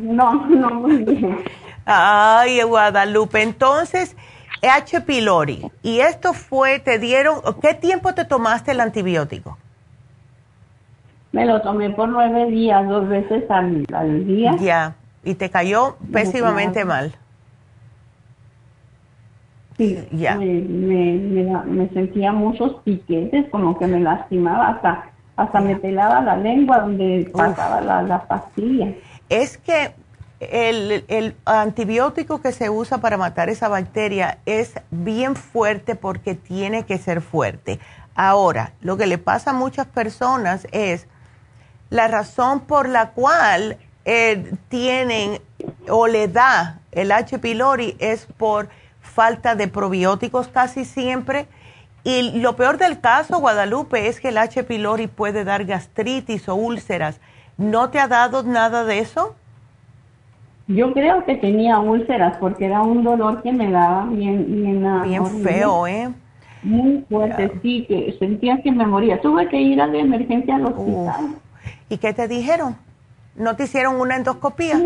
No, no muy bien. Ay, Guadalupe, entonces, H. pylori, y esto fue, te dieron, ¿qué tiempo te tomaste el antibiótico? Me lo tomé por nueve días, dos veces al, día. Ya, y te cayó pésimamente mal. Sí, ya. Me, sentía muchos piquetes, como que me lastimaba hasta hasta me pelaba la lengua donde pasaba la, pastilla. Es que el, el, antibiótico que se usa para matar esa bacteria es bien fuerte porque tiene que ser fuerte. Ahora, lo que le pasa a muchas personas es la razón por la cual eh, tienen o le da el H. pylori es por falta de probióticos casi siempre y lo peor del caso, Guadalupe, es que el H. pylori puede dar gastritis o úlceras. ¿No te ha dado nada de eso? Yo creo que tenía úlceras porque era un dolor que me daba bien bien, bien feo, ¿eh? Muy fuerte, sí, que sentía que me moría. Tuve que ir a la emergencia al hospital. ¿Y qué te dijeron? ¿No te hicieron una endoscopía?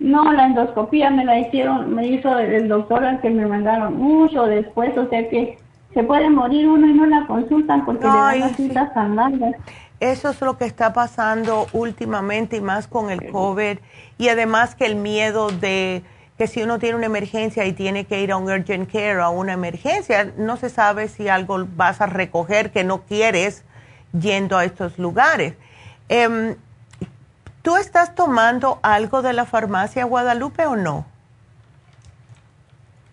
No, la endoscopía me la hicieron, me hizo el doctor al que me mandaron mucho después, o sea que se puede morir uno y no la consultan porque le dan las citas tan largas. Eso es lo que está pasando últimamente y más con el COVID y además que el miedo de que si uno tiene una emergencia y tiene que ir a un urgent care o a una emergencia, no se sabe si algo vas a recoger que no quieres yendo a estos lugares. Em, ¿Tú estás tomando algo de la farmacia Guadalupe o no?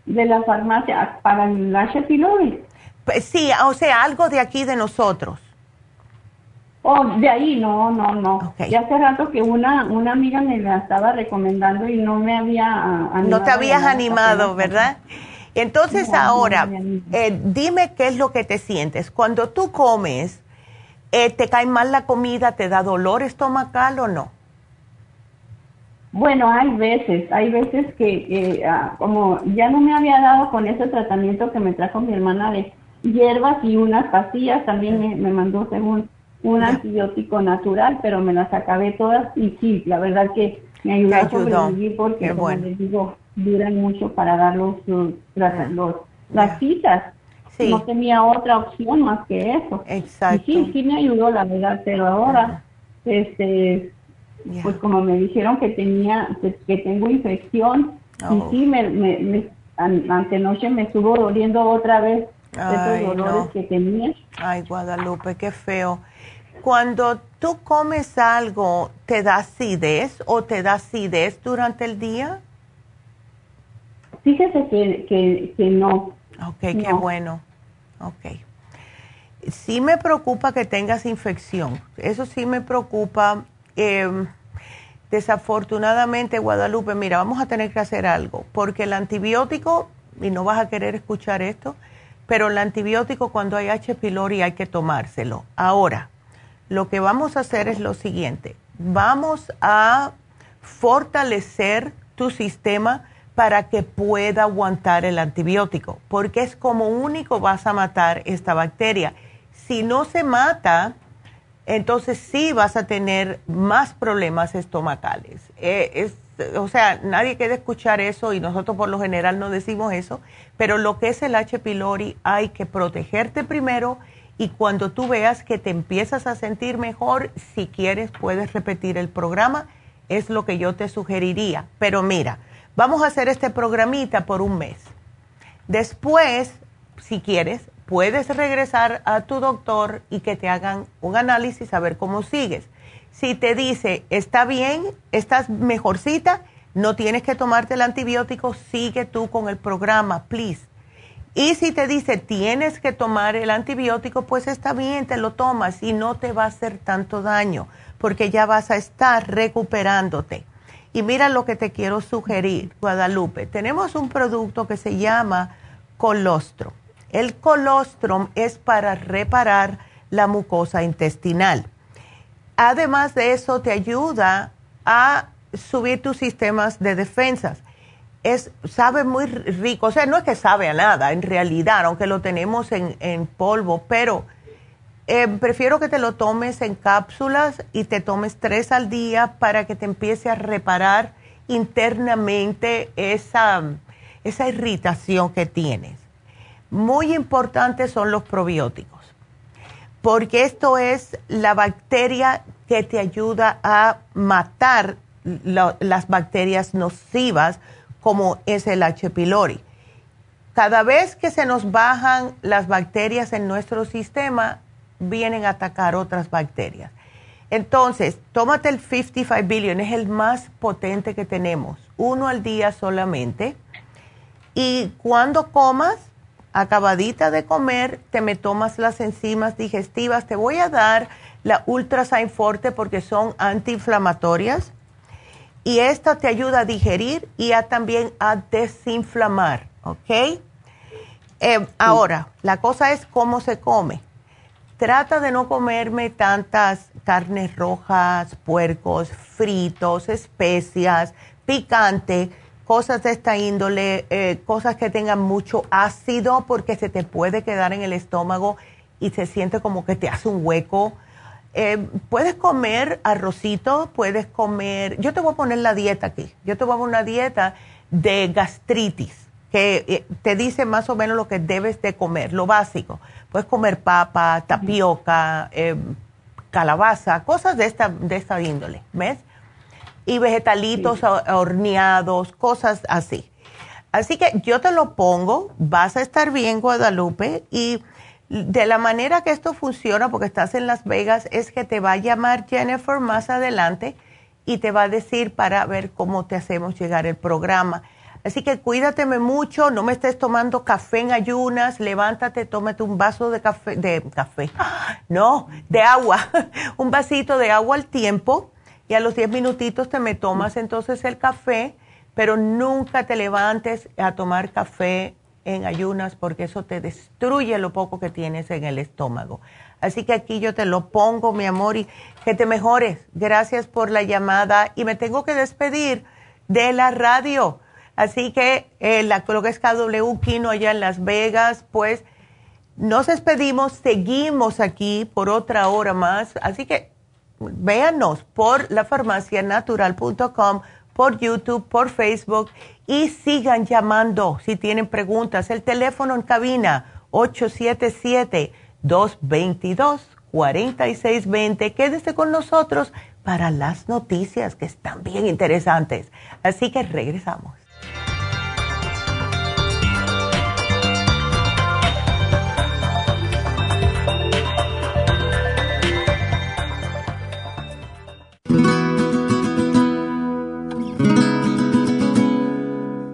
De la farmacia para el H. pylori. Pues sí, o sea, algo de aquí de nosotros. Oh, de ahí no, no, no. Ya hace rato que una, una amiga me la estaba recomendando y no me había animado. No te habías animado, ¿verdad? Entonces ahora, eh, dime qué es lo que te sientes. Cuando tú comes, eh, ¿te cae mal la comida? ¿Te da dolor estomacal o no? Bueno, hay veces, hay veces que ah, como ya no me había dado con ese tratamiento que me trajo mi hermana de hierbas y unas pastillas, también me, me mandó según un antibiótico natural, pero me las acabé todas y sí, la verdad que me ayudó, a sobrevivir porque, como les digo, duran mucho para dar los, las citas. No tenía otra opción más que eso. Exacto. Y sí, sí me ayudó, la verdad, pero ahora, este, pues como me dijeron que tenía, que, tengo infección, y oh. sí, me, me, me antenoche me estuvo doliendo otra vez esos dolores que tenía. Ay, Guadalupe, qué feo. Cuando tú comes algo, ¿te da acidez o te da acidez durante el día? Fíjese que, que, no. Ok, qué bueno. Ok. Sí me preocupa que tengas infección. Eso sí me preocupa. Em, desafortunadamente, Guadalupe, mira, vamos a tener que hacer algo, porque el antibiótico, y no vas a querer escuchar esto, pero el antibiótico cuando hay H. pylori hay que tomárselo. Ahora, lo que vamos a hacer es lo siguiente, vamos a fortalecer tu sistema para que pueda aguantar el antibiótico, porque es como único vas a matar esta bacteria. Si no se mata, entonces sí vas a tener más problemas estomacales. Eh, o sea, nadie quiere escuchar eso y nosotros por lo general no decimos eso, pero lo que es el H. pylori hay que protegerte primero y cuando tú veas que te empiezas a sentir mejor, si quieres puedes repetir el programa, es lo que yo te sugeriría. Pero mira, vamos a hacer este programita por un mes. Después, si quieres, puedes regresar a tu doctor y que te hagan un análisis a ver cómo sigues. Si te dice, está bien, estás mejorcita, no tienes que tomarte el antibiótico, sigue tú con el programa, please y si te dice tienes que tomar el antibiótico, pues está bien, te lo tomas y no te va a hacer tanto daño porque ya vas a estar recuperándote. Y mira lo que te quiero sugerir, Guadalupe. Tenemos un producto que se llama colostrum. El colostrum es para reparar la mucosa intestinal. Además de eso, te ayuda a subir tus sistemas de defensas es, sabe muy rico, o sea, no es que sabe a nada en realidad, aunque lo tenemos en, polvo, pero eh, prefiero que te lo tomes en cápsulas y te tomes tres al día para que te empiece a reparar internamente esa, esa irritación que tienes. Muy importantes son los probióticos, porque esto es la bacteria que te ayuda a matar las bacterias nocivas como es el H. pylori. Cada vez que se nos bajan las bacterias en nuestro sistema, vienen a atacar otras bacterias. Entonces, tómate el 55 billion, es el más potente que tenemos, uno al día solamente. Y cuando comas, acabadita de comer, te me tomas las enzimas digestivas. Te voy a dar la Ultrasign Forte porque son antiinflamatorias y esta te ayuda a digerir y a, también a desinflamar, ¿ok? Eh, ahora, la cosa es cómo se come. Trata de no comerme tantas carnes rojas, puercos, fritos, especias, picante, cosas de esta índole, eh, cosas que tengan mucho ácido porque se te puede quedar en el estómago y se siente como que te hace un hueco eh, puedes comer arrocito, puedes comer, yo te voy a poner la dieta aquí, yo te voy a poner una dieta de gastritis que eh, te dice más o menos lo que debes de comer, lo básico. Puedes comer papa, tapioca, eh, calabaza, cosas de esta, de esta índole, ¿ves? Y vegetalitos horneados, cosas así. Así que yo te lo pongo, vas a estar bien, Guadalupe, y de la manera que esto funciona, porque estás en Las Vegas, es que te va a llamar Jennifer más adelante y te va a decir para ver cómo te hacemos llegar el programa. Así que cuídateme mucho, no me estés tomando café en ayunas, levántate, tómate un vaso de café, de café, <gasps> no, de agua, <laughs> un vasito de agua al tiempo y a los 10 minutitos te me tomas entonces el café, pero nunca te levantes a tomar café en ayunas porque eso te destruye lo poco que tienes en el estómago. Así que aquí yo te lo pongo, mi amor, y que te mejores. Gracias por la llamada y me tengo que despedir de la radio. Así que eh, la, lo que es KW Kino allá en Las Vegas, pues nos despedimos, seguimos aquí por otra hora más. Así que véanos por lafarmacianatural.com, por YouTube, por Facebook y sigan llamando si tienen preguntas. El teléfono en cabina 877-222-4620. Quédese con nosotros para las noticias que están bien interesantes. Así que regresamos.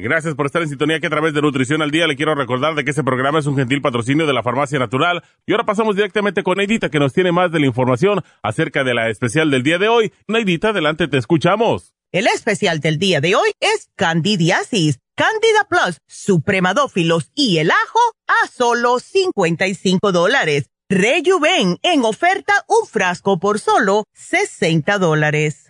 Gracias por estar en sintonía que a través de Nutrición al Día le quiero recordar de que este programa es un gentil patrocinio de la Farmacia Natural. Y ahora pasamos directamente con Neidita que nos tiene más de la información acerca de la especial del día de hoy. Neidita, adelante, te escuchamos. El especial del día de hoy es Candidiasis, Candida Plus, Supremadófilos y el ajo a solo 55 dólares. Rejuven en oferta un frasco por solo 60 dólares.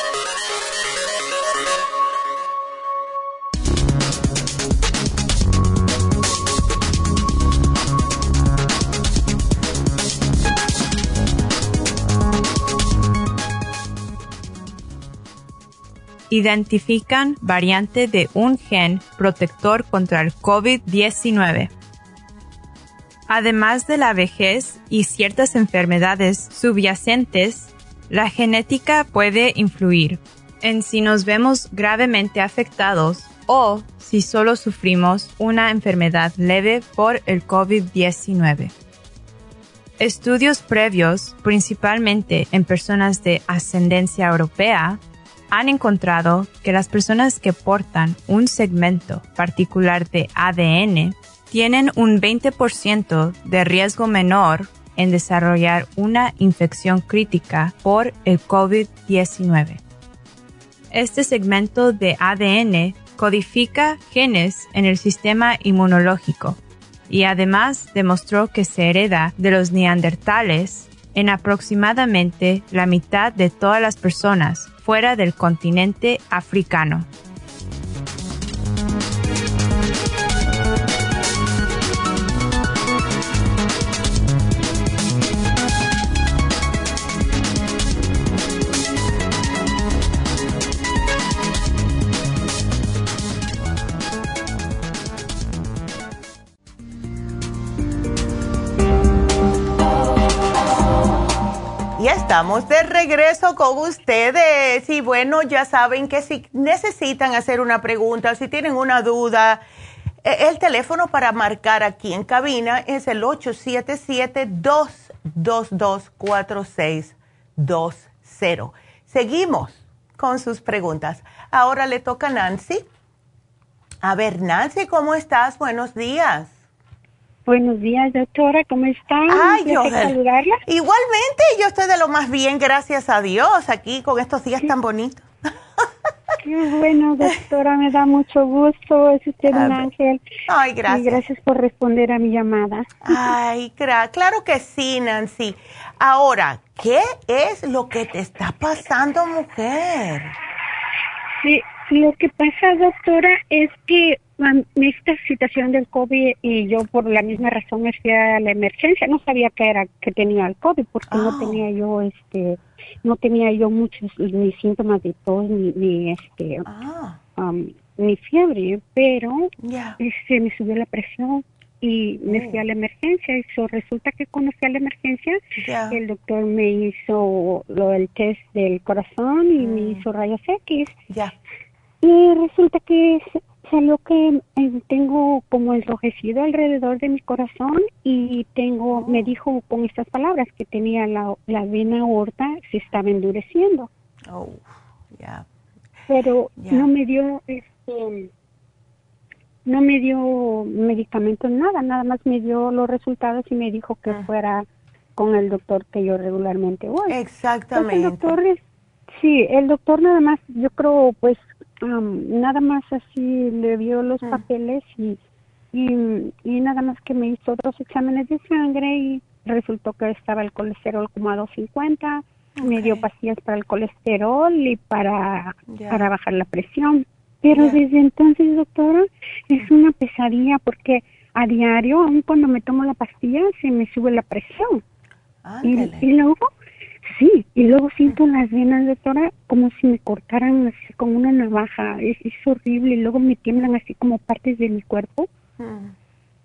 Identifican variante de un gen protector contra el COVID-19. Además de la vejez y ciertas enfermedades subyacentes, la genética puede influir en si nos vemos gravemente afectados o si solo sufrimos una enfermedad leve por el COVID-19. Estudios previos, principalmente en personas de ascendencia europea, han encontrado que las personas que portan un segmento particular de ADN tienen un 20% de riesgo menor en desarrollar una infección crítica por el COVID-19. Este segmento de ADN codifica genes en el sistema inmunológico y además demostró que se hereda de los neandertales en aproximadamente la mitad de todas las personas fuera del continente africano. Estamos de regreso con ustedes. Y bueno, ya saben que si necesitan hacer una pregunta, si tienen una duda, E, el teléfono para marcar aquí en cabina es el 877-222-4620. Seguimos con sus preguntas. Ahora le toca a Nancy. A ver, Nancy, ¿cómo estás? Buenos días. Buenos días, doctora, ¿cómo están? Ay, yo, saludarla? Igualmente, yo estoy de lo más bien, gracias a Dios, aquí con estos días tan bonitos. Qué bueno, doctora, me da mucho gusto. Es usted un ángel. Ay, gracias. Y gracias por responder a mi llamada. Ay, claro que sí, Nancy. Ahora, ¿qué es lo que te está pasando, mujer? Sí, lo que pasa, doctora, es que esta situación del COVID y yo por la misma razón me fui a la emergencia. No sabía que era que tenía el COVID porque no ah. tenía yo este no tenía yo muchos ni síntomas de tos ni, ni este ah. ni fiebre, pero se este, me subió la presión y me fui a la emergencia. Y resulta que cuando fui a la emergencia, el doctor me hizo lo del test del corazón y me mm. hizo rayos X. Y resulta que salió que eh, tengo como enrojecido alrededor de mi corazón y tengo, me dijo con estas palabras que tenía la, la vena aorta se estaba endureciendo. Oh, ya. Pero no me dio, este, no me dio medicamentos, nada, nada más me dio los resultados y me dijo que ah. fuera con el doctor que yo regularmente voy. Exactamente. el doctor, sí, el doctor nada más, yo creo, pues nada más así le vio los mm. papeles y, y, nada más que me hizo otros exámenes de sangre y resultó que estaba el colesterol como a 250, me dio pastillas para el colesterol y para, para bajar la presión. Pero desde entonces, doctora, es una pesadilla porque a diario, aun cuando me tomo la pastilla, se me sube la presión. Y, y, luego Sí, y luego siento las venas, doctora, como si me cortaran así con una navaja. Es, horrible. Y luego me tiemblan así como partes de mi cuerpo. Mm.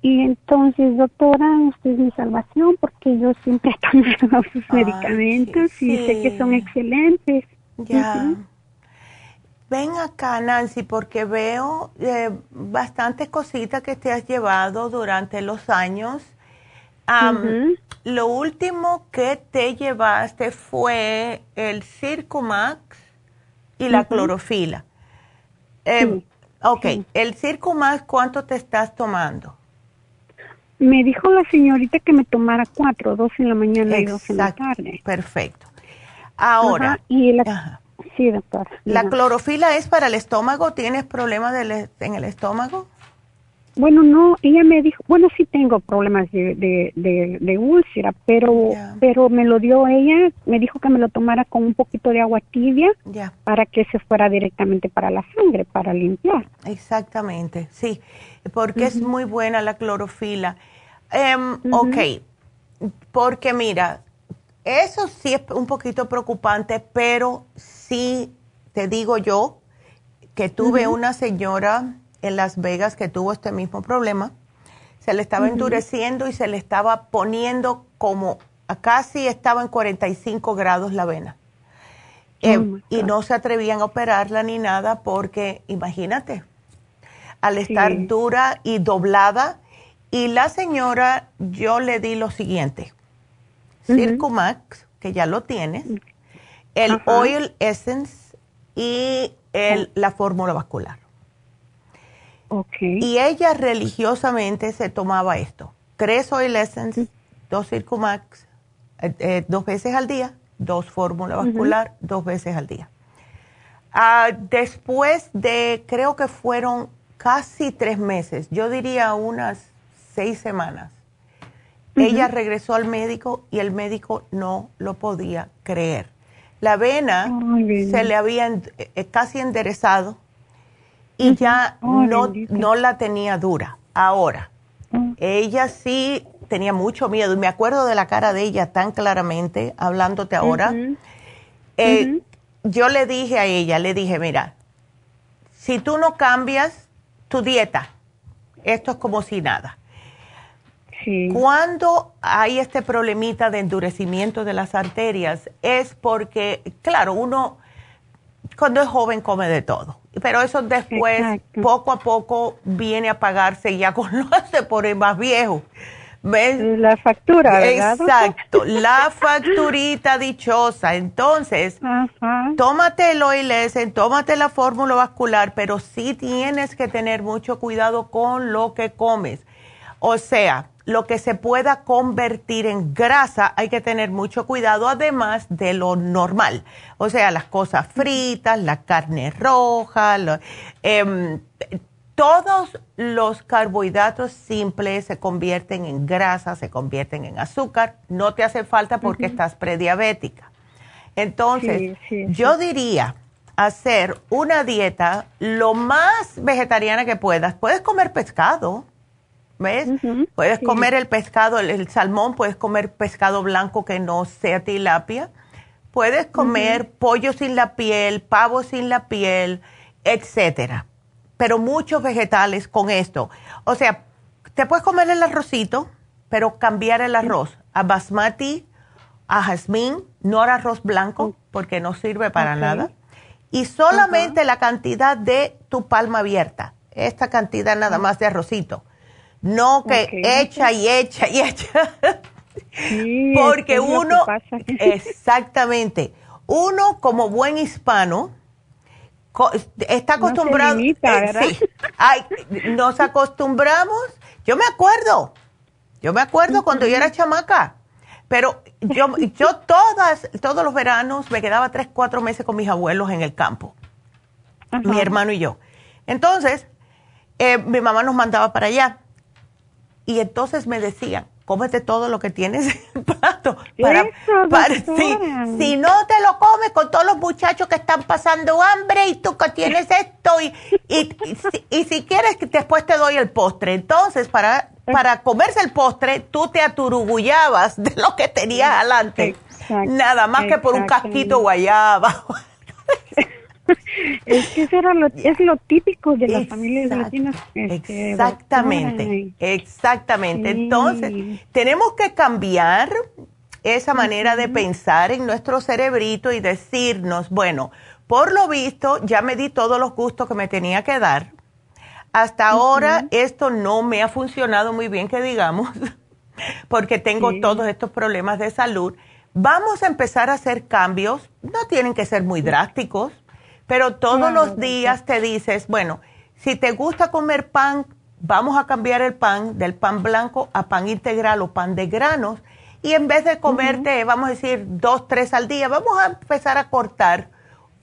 Y entonces, doctora, usted es mi salvación porque yo siempre tomo sus medicamentos y sé que son excelentes. Ya. Ven acá, Nancy, porque veo eh, bastantes cositas que te has llevado durante los años lo último que te llevaste fue el Circumax y la clorofila. Eh, ok, el Circumax, ¿cuánto te estás tomando? Me dijo la señorita que me tomara cuatro, dos en la mañana y dos en la tarde. Perfecto. Ahora. y la, sí. ¿La clorofila es para el estómago? ¿Tienes problemas en el estómago? Bueno, no, ella me dijo, bueno, sí tengo problemas de, de, de, úlcera, pero, pero me lo dio ella, me dijo que me lo tomara con un poquito de agua tibia para que se fuera directamente para la sangre, para limpiar. Exactamente, sí, porque es muy buena la clorofila. Em, ok, porque mira, eso sí es un poquito preocupante, pero sí te digo yo que tuve una señora en Las Vegas que tuvo este mismo problema. Se le estaba endureciendo y se le estaba poniendo como casi estaba en 45 grados la vena. Eh, oh y no se atrevían a operarla ni nada porque, imagínate, al estar dura y doblada, y la señora, yo le di lo siguiente, Circumax, que ya lo tienes, el Oil Essence y el, la fórmula vascular. Y ella religiosamente se tomaba esto. Tres Oil Essence, dos Circumax, eh, eh, dos veces al día, dos fórmula vascular, dos veces al día. Ah, después de, creo que fueron casi tres meses, yo diría unas seis semanas, ella regresó al médico y el médico no lo podía creer. La vena se le había eh, casi enderezado y ya no, no la tenía dura. Ahora, mm. ella sí tenía mucho miedo y me acuerdo de la cara de ella tan claramente, hablándote ahora. Eh, yo le dije a ella, le dije, mira, si tú no cambias tu dieta, esto es como si nada. Cuando hay este problemita de endurecimiento de las arterias, es porque, claro, uno cuando es joven come de todo pero eso después, poco a poco, viene a pagarse ya con lo se pone más viejo. ¿Ves? La factura, ¿verdad? Exacto, la facturita dichosa. Entonces, tómate el OILS, tómate la fórmula vascular, pero sí tienes que tener mucho cuidado con lo que comes. O sea, lo que se pueda convertir en grasa, hay que tener mucho cuidado, además de lo normal. O sea, las cosas fritas, la carne roja, em, todos los carbohidratos simples se convierten en grasa, se convierten en azúcar, no te hace falta porque estás prediabética. Entonces, yo diría hacer una dieta lo más vegetariana que puedas. Puedes comer pescado, ¿ves? Puedes comer el pescado, el, salmón, puedes comer pescado blanco que no sea tilapia. Puedes comer pollo sin la piel, pavo sin la piel, etcétera pero muchos vegetales con esto. O sea, te puedes comer el arrocito, pero cambiar el arroz a basmati, a jazmín, no al arroz blanco, porque no sirve para nada. Y solamente la cantidad de tu palma abierta, esta cantidad nada más de arrocito. No que echa y echa y echa. <laughs> porque uno, <laughs> exactamente, uno como buen hispano, está acostumbrado. Eh, Ay, nos acostumbramos. Yo me acuerdo. Yo me acuerdo cuando yo era chamaca. Pero yo, yo todas, todos los veranos me quedaba tres, cuatro meses con mis abuelos en el campo. Mi hermano y yo. Entonces, eh, mi mamá nos mandaba para allá. Y entonces me decían, cómete todo lo que tienes en el plato. Para, si, no te lo comes con todos los muchachos que están pasando hambre y tú que tienes esto y, y, si, quieres después te doy el postre. Entonces, para, para comerse el postre, tú te aturugullabas de lo que tenías adelante. Nada más que por un casquito guayaba. <laughs> es que eso lo, es lo típico de las familias latinas. Este, exactamente, exactamente. Entonces, tenemos que cambiar esa manera de pensar en nuestro cerebrito y decirnos, bueno, por lo visto ya me di todos los gustos que me tenía que dar. Hasta ahora esto no me ha funcionado muy bien, que digamos, <laughs> porque tengo todos estos problemas de salud. Vamos a empezar a hacer cambios, no tienen que ser muy drásticos, pero todos los días te dices, bueno, si te gusta comer pan, vamos a cambiar el pan del pan blanco a pan integral o pan de granos. Y en vez de comerte, vamos a decir, dos, tres al día, vamos a empezar a cortar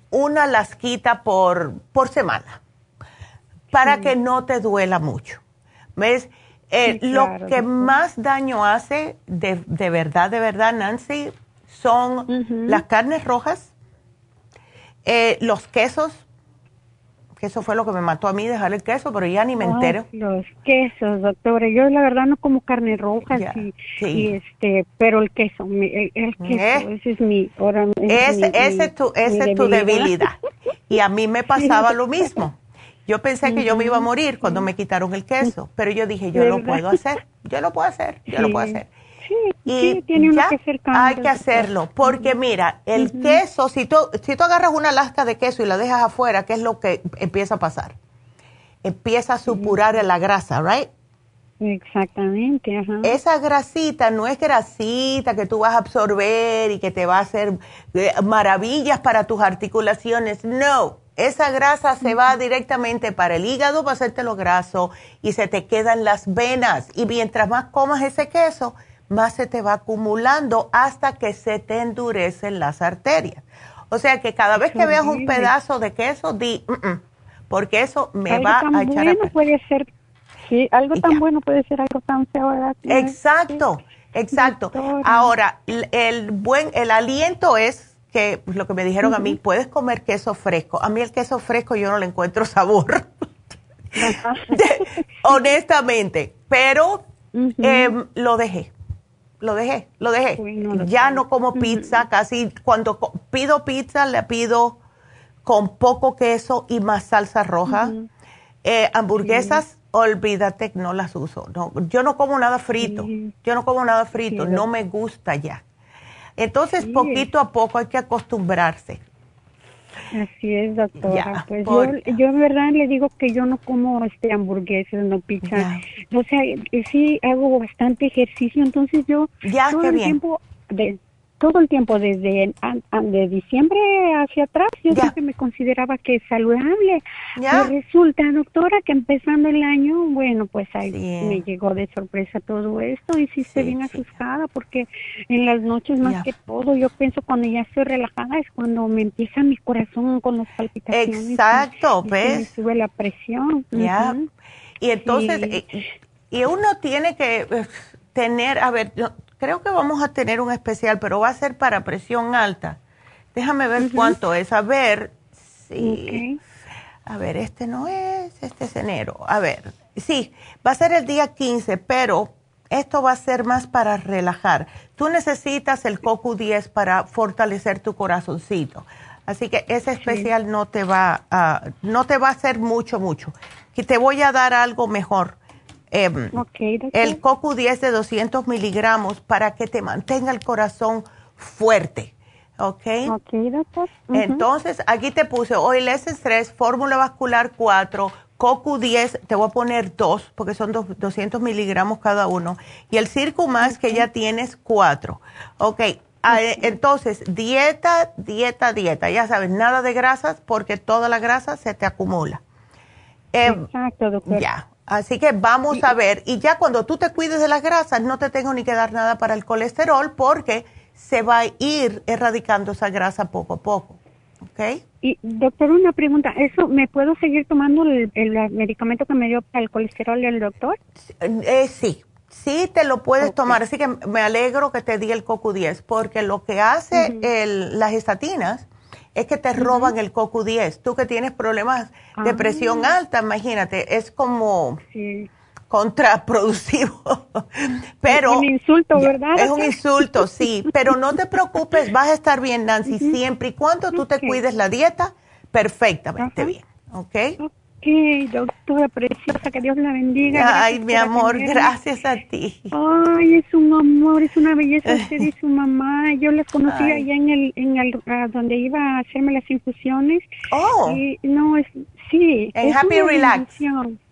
una lasquita por, por semana para que no te duela mucho. ¿Ves? Eh, lo que más daño hace, de, de, verdad, de verdad, Nancy, son las carnes rojas eh, los quesos, que eso fue lo que me mató a mí, dejar el queso, pero ya ni me entero. Los quesos, doctora. Yo la verdad no como carne roja, y, este, pero el queso, el, queso, ¿Eh? ese es mi, ahora, ese, es tu, ese es tu debilidad. Y a mí me <laughs> pasaba lo mismo. Yo pensé que yo me iba a morir cuando me quitaron el queso, pero yo dije, yo lo puedo hacer, yo lo puedo hacer, yo lo puedo hacer. Sí, y tiene que hacer Hay que hacerlo, porque mira, el queso, si tú, si tú agarras una lasca de queso y la dejas afuera, ¿qué es lo que empieza a pasar? Empieza a supurar la grasa, ¿right? Exactamente, ajá. Esa grasita no es grasita que tú vas a absorber y que te va a hacer eh, maravillas para tus articulaciones. No, esa grasa se va directamente para el hígado para hacerte lo graso y se te quedan las venas. Y mientras más comas ese queso, más se te va acumulando hasta que se te endurecen las arterias. O sea que cada vez que veas un pedazo de queso, di, mm, mm", porque eso me va a echar bueno puede ser, sí, algo tan bueno puede ser algo tan feo. Exacto, exacto. Ahora, el buen, el aliento es que, pues, lo que me dijeron a mí, puedes comer queso fresco. A mí el queso fresco yo no le encuentro <laughs> sabor. honestamente, pero em, lo dejé lo dejé, lo dejé. ya no como pizza, casi cuando pido pizza le pido con poco queso y más salsa roja. Eh, hamburguesas, olvídate que no las uso. No, yo no como nada frito, yo no como nada frito, no me gusta ya. Entonces, poquito a poco hay que acostumbrarse. Así es, doctora. pues yo, yo en verdad le digo que yo no como este hamburguesas, no pizza. O sea, sí hago bastante ejercicio, entonces yo ya, todo el tiempo de, todo el tiempo desde de diciembre hacia atrás yo siempre me consideraba que es saludable. ¿Ya? resulta doctora que empezando el año bueno pues ahí me llegó de sorpresa todo esto y sí, se bien asustada porque en las noches más que todo yo pienso cuando ya estoy relajada es cuando me empieza mi corazón con las palpitaciones exacto y, ves me sube la presión. Ya. Y entonces eh, y uno tiene que tener a ver creo que vamos a tener un especial, pero va a ser para presión alta. Déjame ver cuánto es. A ver, sí. A ver, este no es, este es enero. A ver, sí, va a ser el día 15, pero esto va a ser más para relajar. Tú necesitas el CoQ10 para fortalecer tu corazoncito. Así que ese especial no te va a, no te va a hacer mucho, mucho. Que te voy a dar algo mejor Em, el CoQ10 de 200 miligramos para que te mantenga el corazón fuerte. ¿Ok? doctor. Entonces, aquí te puse Oil S3, Fórmula Vascular 4, CoQ10, te voy a poner dos, porque son 200 miligramos cada uno. Y el Circo Más, que ya tienes cuatro. Ok. Ah, eh, entonces, dieta, dieta, dieta. Ya sabes, nada de grasas, porque toda la grasa se te acumula. Em, Exacto, doctor. Ya. Así que vamos a ver, y ya cuando tú te cuides de las grasas, no te tengo ni que dar nada para el colesterol porque se va a ir erradicando esa grasa poco a poco. ¿Ok? Y doctor, una pregunta, ¿eso me puedo seguir tomando el, medicamento que me dio para el colesterol el doctor? Eh, sí, sí te lo puedes tomar, así que me alegro que te di el CoQ10 porque lo que hace las estatinas es que te roban el CoQ10. Tú que tienes problemas de ah. presión alta, imagínate, es como contraproductivo. <laughs> pero es un insulto, ¿verdad? Es un insulto, sí, pero no te preocupes, vas a estar bien, Nancy, siempre y cuando tú te cuides la dieta, perfectamente bien, ¿ok? Ok, doctora preciosa, que Dios la bendiga. Ay, mi amor, gracias a ti. Ay, es un amor, es una belleza usted y <laughs> su mamá. Yo la conocí allá en el, en el, donde iba a hacerme las infusiones. Oh. Y, no, es, sí. En Happy Relax.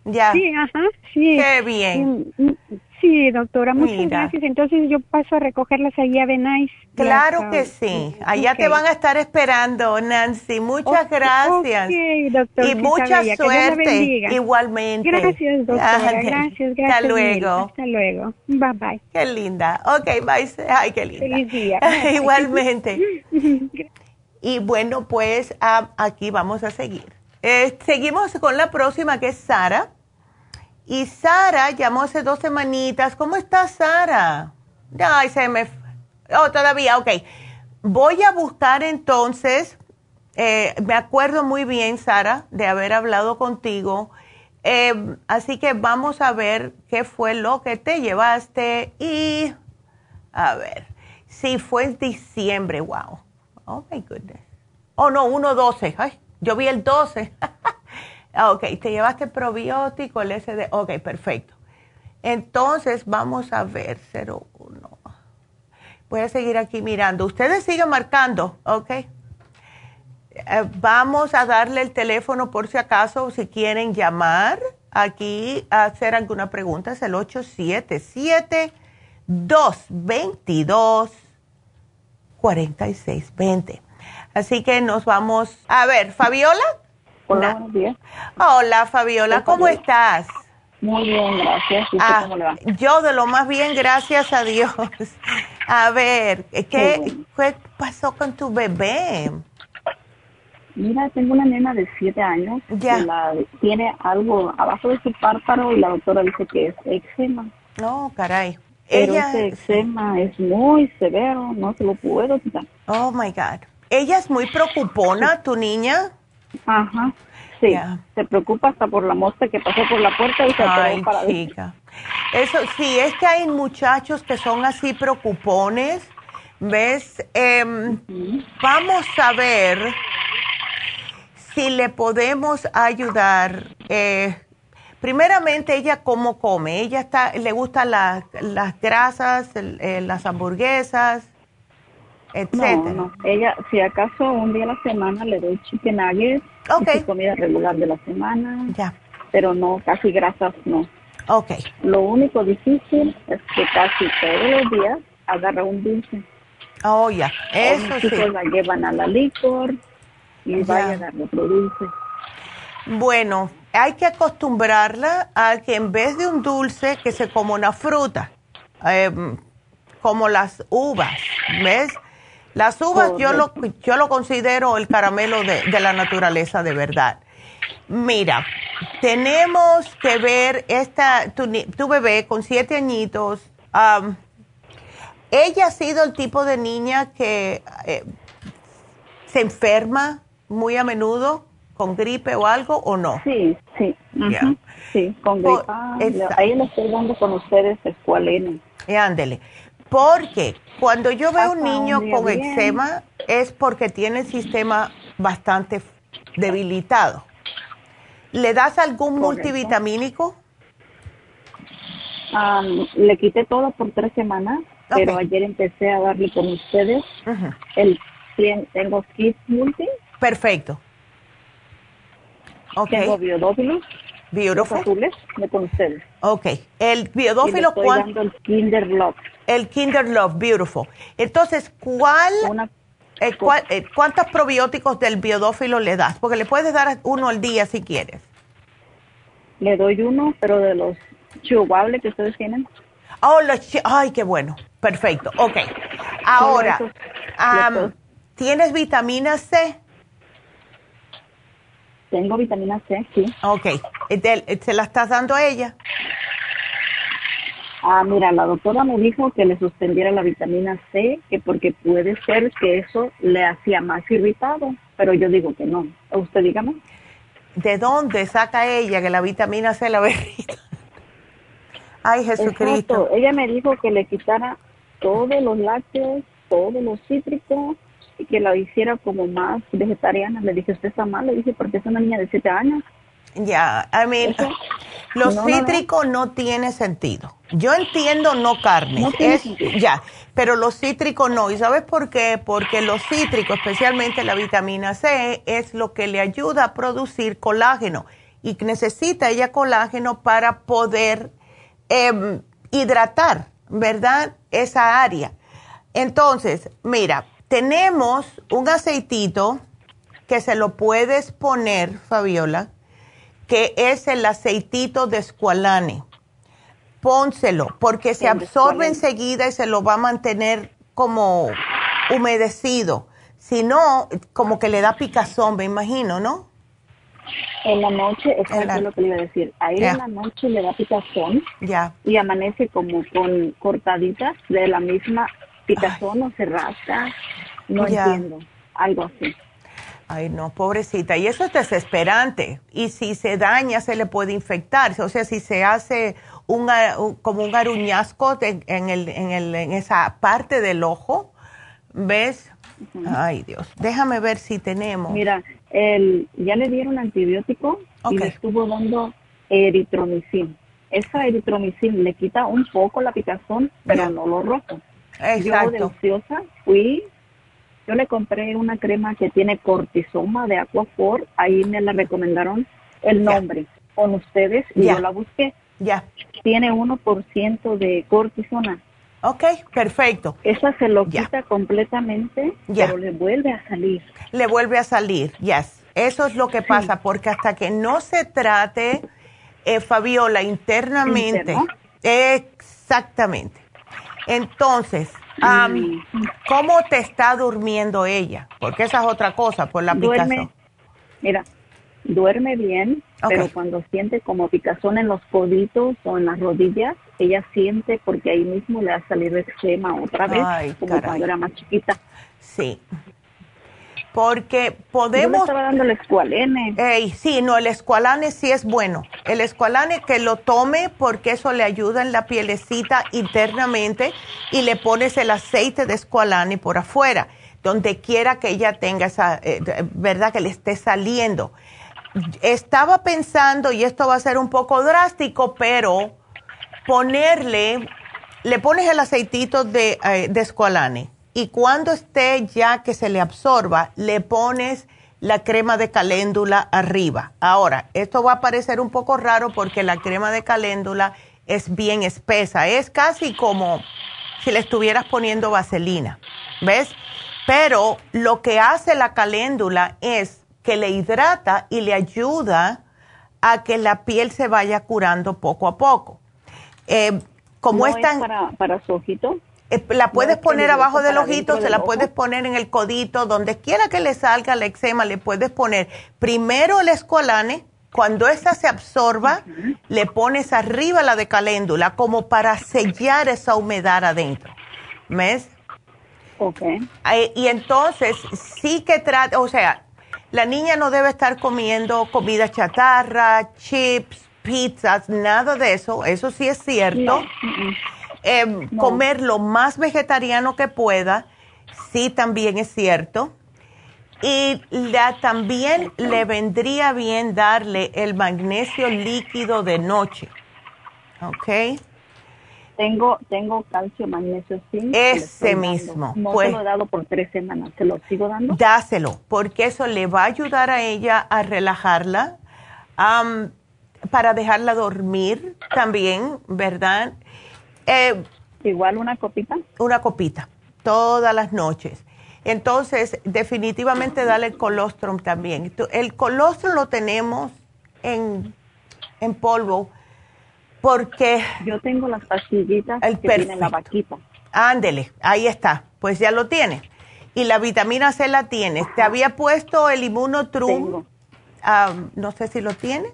Ya. Sí, ajá, sí. Qué bien. Mm, mm, Sí, doctora, muchas gracias. Entonces yo paso a recogerlas ahí a Benais. Claro que sí. Allá te van a estar esperando, Nancy. Muchas gracias. doctor, y mucha suerte. Igualmente. Gracias, doctora. Gracias, gracias. Hasta luego. Hasta luego. Bye bye. Qué linda. Ok, bye. Ay, qué linda. Feliz día. <laughs> Igualmente. <laughs> y bueno, pues ah, aquí vamos a seguir. Eh, seguimos con la próxima que es Sara. Y Sara llamó hace dos semanitas. ¿Cómo está Sara? Ay, se me... Oh, todavía, ok. Voy a buscar entonces, eh, me acuerdo muy bien, Sara, de haber hablado contigo. Eh, así que vamos a ver qué fue lo que te llevaste y a ver, si fue en diciembre, wow. Oh my goodness. Oh no, 1-12. Ay, yo vi el 12. <laughs> Ah, ok, te llevaste probiótico, el SD. Ok, perfecto. Entonces, vamos a ver, 01. Voy a seguir aquí mirando. Ustedes siguen marcando, ok. Eh, vamos a darle el teléfono por si acaso, si quieren llamar aquí a hacer alguna pregunta. Es el 877-222-4620. Así que nos vamos. A ver, Fabiola. Hola, buenos días. Hola, Fabiola, ¿cómo estás? Muy bien, gracias. Ah, cómo le va? Yo de lo más bien, gracias a Dios. A ver, ¿qué, pasó con tu bebé? Mira, tengo una nena de 7 años. Ya. tiene algo abajo de su párpado y la doctora dice que es eczema. No, caray. Pero ese eczema es muy severo, no se lo puedo quitar. Oh, my God. ¿Ella es muy preocupona, tu niña? Ajá. Sí, se preocupa hasta por la mosca que pasó por la puerta y se Ay, para chica. Eso sí, es que hay muchachos que son así preocupones, ¿ves? Em, vamos a ver si le podemos ayudar. Eh, primeramente, ella cómo come. Ella está, le gustan las grasas, eh, las hamburguesas. Etcétera. No, no. Ella, si acaso un día a la semana le doy chicken nuggets, okay. comida regular de la semana. Ya. Pero no, casi grasas no. Ok. Lo único difícil es que casi todos los días agarra un dulce. Oh, ya. Eso sí. la llevan a la licor y vaya a darle otro dulce. Bueno, hay que acostumbrarla a que en vez de un dulce, que se coma una fruta, em, como las uvas, ¿ves? Las uvas yo lo, yo lo considero el caramelo de, de, la naturaleza de verdad. Mira, tenemos que ver esta, tu, tu bebé con siete añitos, ¿ella ha sido el tipo de niña que eh, se enferma muy a menudo? con gripe o algo o no? Sí, sí. Sí, con gripe. ahí le estoy dando con ustedes escualene. Y ándele. Porque cuando yo veo un niño con eczema es porque tiene el sistema bastante debilitado. ¿Le das algún multivitamínico? le quité todo por tres semanas, pero ayer empecé a darle con ustedes el tengo Kids Multi. Perfecto. Okay. Tengo biodófilos. Beautiful. azules con ustedes. Ok. El biodófilo, ¿cuál? el Kinder Love. El Kinder Love, beautiful. Entonces, ¿cuál, eh, eh, ¿cuántos probióticos del biodófilo le das? Porque le puedes dar uno al día si quieres. Le doy uno, pero de los chubables que ustedes tienen. Oh, los ay, qué bueno. Perfecto. Ok. Ahora, ¿tienes vitamina C? Tengo vitamina C, sí. Ok. ¿Se la estás dando a ella? Ah, mira, la doctora me dijo que le suspendiera la vitamina C, que porque puede ser que eso le hacía más irritado, pero yo digo que no. ¿Usted dígame? ¿De dónde saca ella que la vitamina C la irrita? <laughs> Ay, Jesucristo. Ella me dijo que le quitara todos los lácteos, todos los cítricos, que la hiciera como más vegetariana. Le dije, usted está mal, le dije, porque es una niña de 7 años. Ya, I mean, cítricos no, tiene sentido. Yo entiendo no carne, es, ya, pero los cítricos no. ¿Y sabes por qué? Porque los cítricos, especialmente la vitamina C, es lo que le ayuda a producir colágeno y necesita ella colágeno para poder em, hidratar, ¿verdad? Esa área. Entonces, mira, tenemos un aceitito que se lo puedes poner, Fabiola, que es el aceitito de escualane. Pónselo, porque se absorbe enseguida y se lo va a mantener como humedecido. Si no, como que le da picazón, me imagino, ¿no? En la noche, eso es lo que le iba a decir. Ahí en la noche le da picazón. Ya. Y amanece como con cortaditas de la misma picazón o se rasca, no entiendo, algo así. Ay, no, pobrecita. Y eso es desesperante. Y si se daña, se le puede infectar. O sea, si se hace un, como un aruñazco en, el, en, el, en esa parte del ojo, ¿ves? Ay, Dios. Déjame ver si tenemos. Mira, el, ya le dieron antibiótico y le estuvo dando eritromicin. Esa eritromicin le quita un poco la picazón, pero no lo rojo. Exacto. Yo deliciosa fui, yo le compré una crema que tiene cortisoma de Aquafor, ahí me la recomendaron el nombre con ustedes y yo la busqué. Ya. Tiene 1% de cortisona. Ok, perfecto. Esa se lo quita completamente, pero le vuelve a salir. Le vuelve a salir, yes. Eso es lo que pasa, porque hasta que no se trate, eh, Fabiola, internamente. Exactamente. Entonces, ¿cómo te está durmiendo ella? Porque esa es otra cosa, por la picazón. Mira, duerme bien, pero cuando siente como picazón en los coditos o en las rodillas, ella siente porque ahí mismo le ha salido eczema otra vez, como cuando era más chiquita. Sí porque podemos... Yo estaba dando el escualane. sí, no, el escualane sí es bueno. El escualane que lo tome porque eso le ayuda en la pielecita internamente y le pones el aceite de escualane por afuera, donde quiera que ella tenga esa, eh, verdad, que le esté saliendo. Estaba pensando, y esto va a ser un poco drástico, pero ponerle, le pones el aceitito de, eh, de escualane y cuando esté ya que se le absorba, le pones la crema de caléndula arriba. Ahora, esto va a parecer un poco raro porque la crema de caléndula es bien espesa, es casi como si le estuvieras poniendo vaselina, ¿ves? Pero lo que hace la caléndula es que le hidrata y le ayuda a que la piel se vaya curando poco a poco. Eh, como ¿No para, para su ojito? Eh, la puedes poner abajo del ojito, se la puedes poner en el codito, donde quiera que le salga el eczema, le puedes poner primero el escualane, cuando esta se absorba, le pones arriba la de caléndula como para sellar esa humedad adentro. ¿Ves? Ok. y entonces sí que trata, o sea, la niña no debe estar comiendo comida chatarra, chips, pizzas, nada de eso, eso sí es cierto. Em, comer lo más vegetariano que pueda, sí también es cierto. Y también le vendría bien darle el magnesio líquido de noche. ¿Ok? Tengo, tengo calcio, magnesio, zinc. Ese mismo. No pues, se lo he dado por tres semanas. ¿Se lo sigo dando? Dáselo, porque eso le va a ayudar a ella a relajarla, para dejarla dormir también, ¿verdad? Eh, Igual una copita. Una copita, todas las noches. Entonces, definitivamente dale el colostrum también. El colostrum lo tenemos en, en polvo porque... Yo tengo las pastillitas el que tiene la vaquita. Ándele, ahí está. Pues ya lo tienes. Y la vitamina C la tienes. Te había puesto el inmunotrum. Ah, no sé si lo tienes.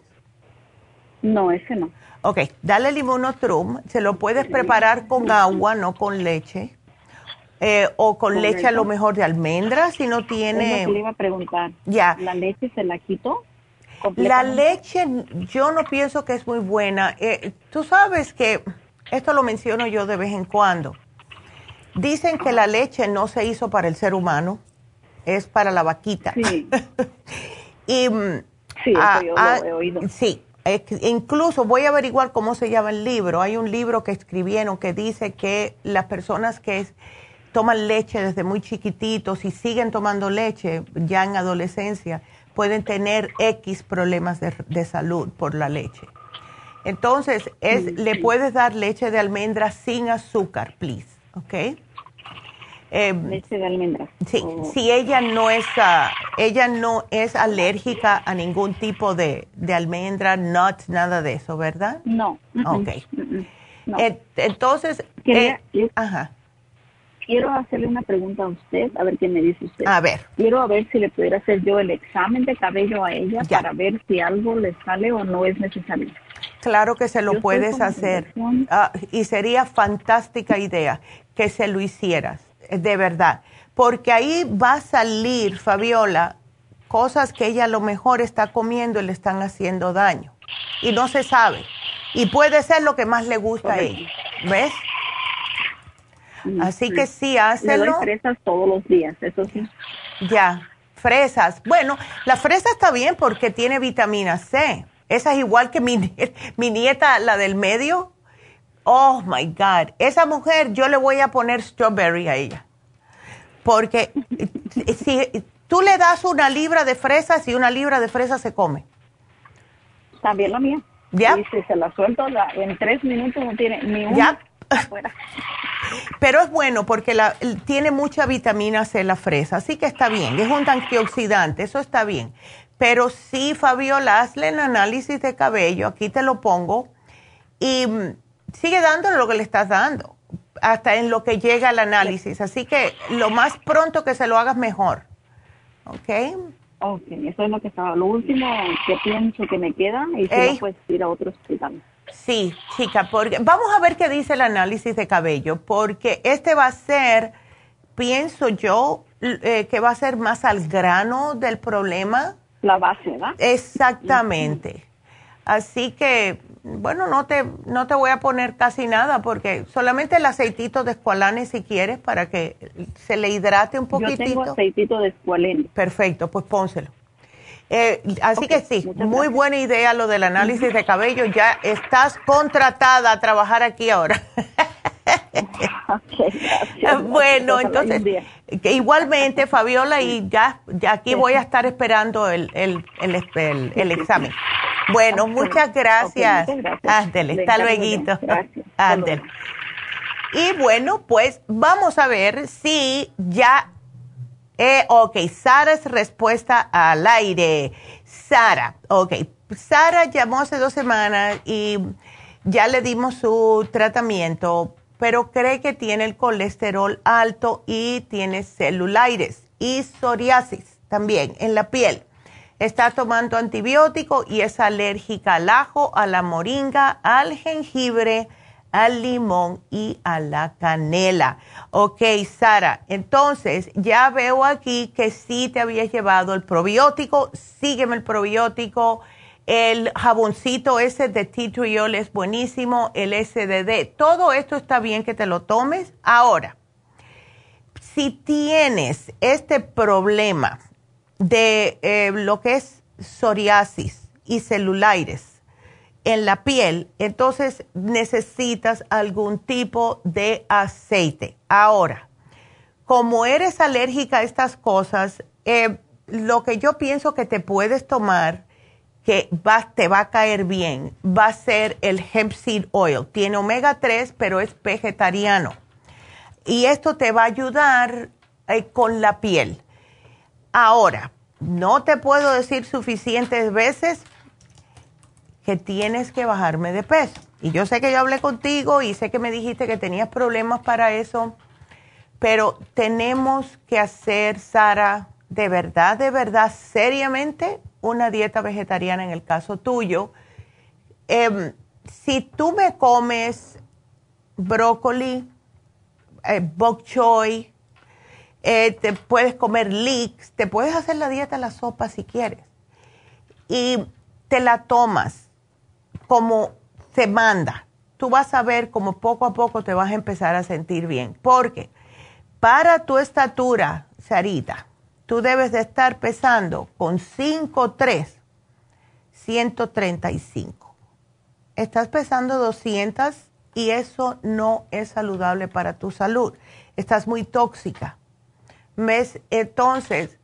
No, ese no. Ok, dale el inmunotrum. Se lo puedes preparar con agua, no con leche. Eh, o con leche a lo mejor de almendras si no tiene... le iba a preguntar. Ya. ¿La leche se la quito? La leche yo no pienso que es muy buena. Eh, tú sabes que esto lo menciono yo de vez en cuando. Dicen que la leche no se hizo para el ser humano, es para la vaquita. Sí. <laughs> y, mm, sí, eso yo lo he oído. Sí, incluso voy a averiguar cómo se llama el libro. Hay un libro que escribieron que dice que las personas que toman leche desde muy chiquititos y siguen tomando leche ya en adolescencia, pueden tener X problemas de, salud por la leche. Entonces, es, le puedes dar leche de almendra sin azúcar, please, ¿ok? Em, leche de almendra. Sí, si ella no es, ah, ella no es alérgica a ningún tipo de, de almendra, nuts, nada de eso, ¿verdad? No. Ok. Entonces, eh, ajá quiero hacerle una pregunta a usted, a ver qué me dice usted. A ver. Quiero a ver si le pudiera hacer yo el examen de cabello a ella para ver si algo le sale o no es necesario. Claro que se lo puedes hacer. Ah, y sería fantástica idea que se lo hicieras, de verdad. Porque ahí va a salir, Fabiola, cosas que ella a lo mejor está comiendo y le están haciendo daño. Y no se sabe. Y puede ser lo que más le gusta a ella. ¿Ves? Así que sí. Le doy fresas todos los días, eso sí. Ya, fresas. Bueno, la fresa está bien porque tiene vitamina C. Esa es igual que mi, <laughs> mi nieta, la del medio. Oh, my God. Esa mujer, yo le voy a poner strawberry a ella. Porque si tú le das una libra de fresas y una libra de fresas se come. También la mía. ¿Ya? Y si se la suelto en tres minutos no tiene ni una. <laughs> Pero es bueno porque la, tiene mucha vitamina C la fresa, así que está bien. Es un antioxidante, eso está bien. Pero sí, Fabiola, hazle el análisis de cabello, aquí te lo pongo, y mm, sigue dándole lo que le estás dando, hasta en lo que llega al análisis. Así que lo más pronto que se lo hagas mejor. ¿Ok? Ok, eso es lo que estaba. Lo último que pienso que me queda y si no, pues ir a otro hospital. Sí, chica, porque vamos a ver qué dice el análisis de cabello, porque este va a ser, pienso yo, eh, que va a ser más al grano del problema. La base, ¿verdad? Exactamente. Así que, bueno, no te, no te voy a poner casi nada porque solamente el aceitito de escualane si quieres para que se le hidrate un poquitito. Yo tengo aceitito de escualane. Perfecto, pues pónselo. Eh, así que sí, muy buena idea lo del análisis de cabello. Ya estás contratada a trabajar aquí ahora. <laughs> <laughs> bueno, entonces, igualmente, Fabiola, y ya, ya aquí voy a estar esperando el, el, el, el, examen. Bueno, muchas gracias. Ándele, hasta luego. Ándele. Y bueno, pues vamos a ver si ya... Eh, ok, Sara es respuesta al aire. Sara, ok. Sara llamó hace dos semanas y ya le dimos su tratamiento, pero cree que tiene el colesterol alto y tiene celulares y psoriasis también en la piel. Está tomando antibiótico y es alérgica al ajo, a la moringa, al jengibre, al limón y a la canela. Ok, Sara, entonces ya veo aquí que sí te habías llevado el probiótico, sígueme el probiótico, el jaboncito ese de Titriol es buenísimo, el SDD, todo esto está bien que te lo tomes. Ahora, si tienes este problema de eh, lo que es psoriasis y celulares, en la piel, entonces necesitas algún tipo de aceite. Ahora, como eres alérgica a estas cosas, eh, lo que yo pienso que te puedes tomar, que te va a caer bien, va a ser el hemp seed oil. Tiene omega 3, pero es vegetariano. Y esto te va a ayudar eh, con la piel. Ahora, no te puedo decir suficientes veces, que tienes que bajarme de peso. Y yo sé que yo hablé contigo y sé que me dijiste que tenías problemas para eso, pero tenemos que hacer, Sara, de verdad, de verdad, seriamente, una dieta vegetariana en el caso tuyo. Em, si tú me comes brócoli, eh, bok choy, eh, te puedes comer leeks, te puedes hacer la dieta la sopa si quieres. Y te la tomas como se manda. Tú vas a ver como poco a poco te vas a empezar a sentir bien. Porque para tu estatura, Sarita, tú debes de estar pesando con 5'3", 135. Estás pesando 200 y eso no es saludable para tu salud. Estás muy tóxica. Entonces,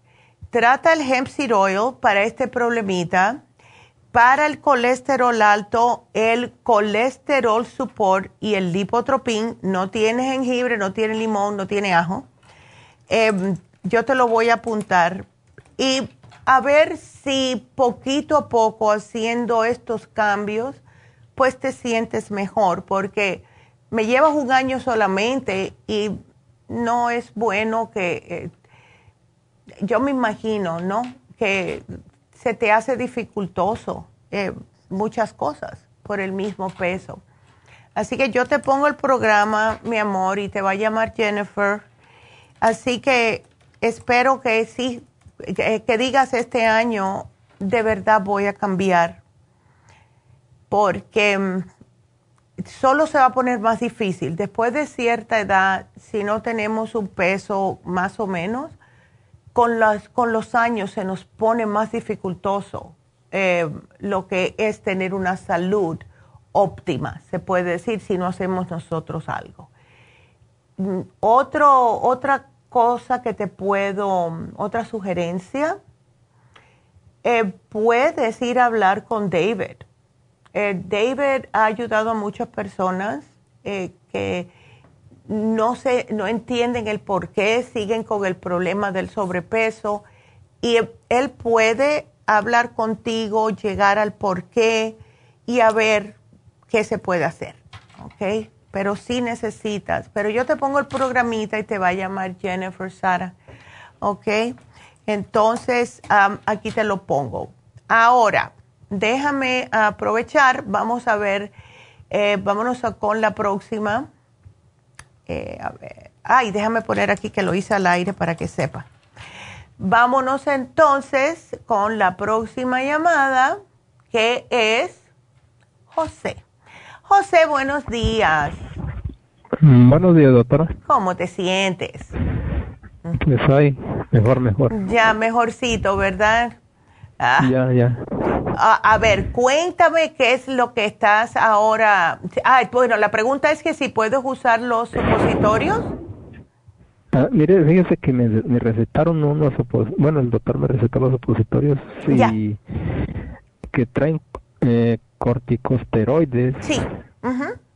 trata el hemp seed oil para este problemita. Para el colesterol alto, el colesterol support y el lipotropín no tiene jengibre, no tiene limón, no tiene ajo. Em, yo te lo voy a apuntar. Y a ver si poquito a poco haciendo estos cambios, pues te sientes mejor, porque me llevas un año solamente y no es bueno que, eh, yo me imagino, ¿no? Que se te hace dificultoso eh, muchas cosas por el mismo peso. Así que yo te pongo el programa, mi amor, y te va a llamar Jennifer. Así que espero que sí, que, digas este año, de verdad voy a cambiar, porque mm, solo se va a poner más difícil. Después de cierta edad, si no tenemos un peso más o menos, con, las, con los años se nos pone más dificultoso eh, lo que es tener una salud óptima, se puede decir, si no hacemos nosotros algo. Mm, otra cosa que te puedo, otra sugerencia, eh, puedes ir a hablar con David. Eh, David ha ayudado a muchas personas que no, se, no entienden el por qué siguen con el problema del sobrepeso y él puede hablar contigo, llegar al por qué y a ver qué se puede hacer, ¿ok? Pero sí necesitas, pero yo te pongo el programita y te va a llamar Jennifer Sara, ¿ok? Entonces, aquí te lo pongo. Ahora, déjame aprovechar, vamos a ver, eh, vámonos con la próxima. Eh, a ver, ay, déjame poner aquí que lo hice al aire para que sepa. Vámonos entonces con la próxima llamada, que es José. José, buenos días. Mm, buenos días, doctora. ¿Cómo te sientes? Estoy mejor, mejor. Ya, mejorcito, ¿verdad? Ah. Ya, ya. a, ver, cuéntame qué es lo que estás ahora. Ah, bueno, la pregunta es que si puedes usar los supositorios. Ah, mire, fíjese que me, recetaron unos bueno, el doctor me recetó los supositorios y que traen eh, corticosteroides. Sí.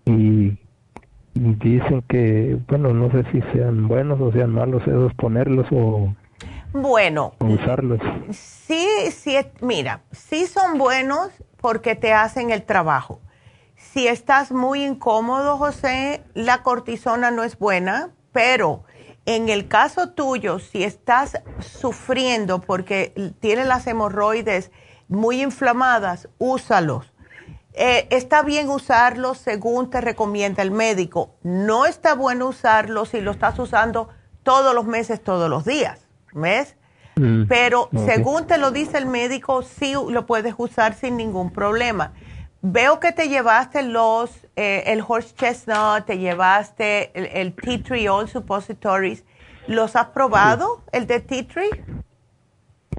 Y dicen que, bueno, no sé si sean buenos o sean malos esos ponerlos o bueno, usarlos. Sí, sí, mira, sí son buenos porque te hacen el trabajo. Si estás muy incómodo, José, la cortisona no es buena, pero en el caso tuyo, si estás sufriendo porque tienes las hemorroides muy inflamadas, úsalos. Eh, está bien usarlos según te recomienda el médico. No está bueno usarlos si lo estás usando todos los meses, todos los días. ¿Ves? Mm, Pero según te lo dice el médico, sí lo puedes usar sin ningún problema. Veo que te llevaste los, eh, el horse chestnut, te llevaste el, tea tree all suppositories. ¿Los has probado, el de tea tree?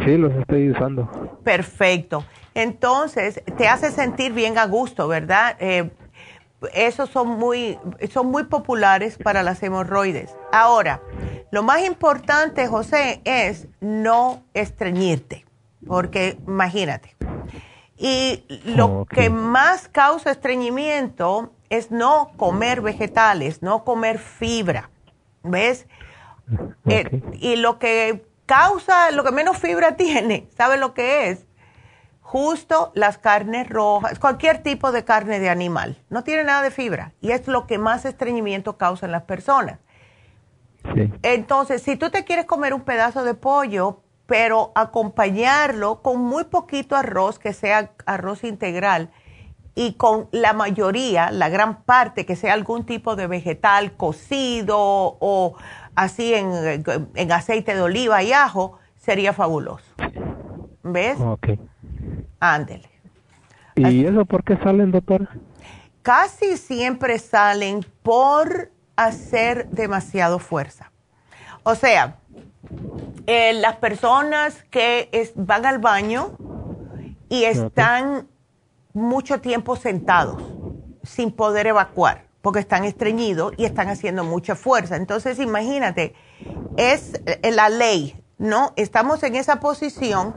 Sí, los estoy usando. Perfecto. Entonces, te hace sentir bien a gusto, ¿verdad? Eh, esos son muy, son muy populares para las hemorroides. Ahora, lo más importante, José, es no estreñirte, porque imagínate. Y lo que más causa estreñimiento es no comer vegetales, no comer fibra, ¿ves? Eh, y lo que causa, lo que menos fibra <laughs> tiene, ¿sabe lo que es? justo las carnes rojas, cualquier tipo de carne de animal. No tiene nada de fibra y es lo que más estreñimiento causa en las personas. Entonces, si tú te quieres comer un pedazo de pollo, pero acompañarlo con muy poquito arroz, que sea arroz integral, y con la mayoría, la gran parte, que sea algún tipo de vegetal cocido o así en, en aceite de oliva y ajo, sería fabuloso. ¿Ves? Okay. Ándele. ¿Y eso por qué salen, doctora? Casi siempre salen por hacer demasiado fuerza. O sea, eh, las personas que van al baño y están mucho tiempo sentados sin poder evacuar porque están estreñidos y están haciendo mucha fuerza. Entonces, imagínate, es eh, la ley, ¿no? Estamos en esa posición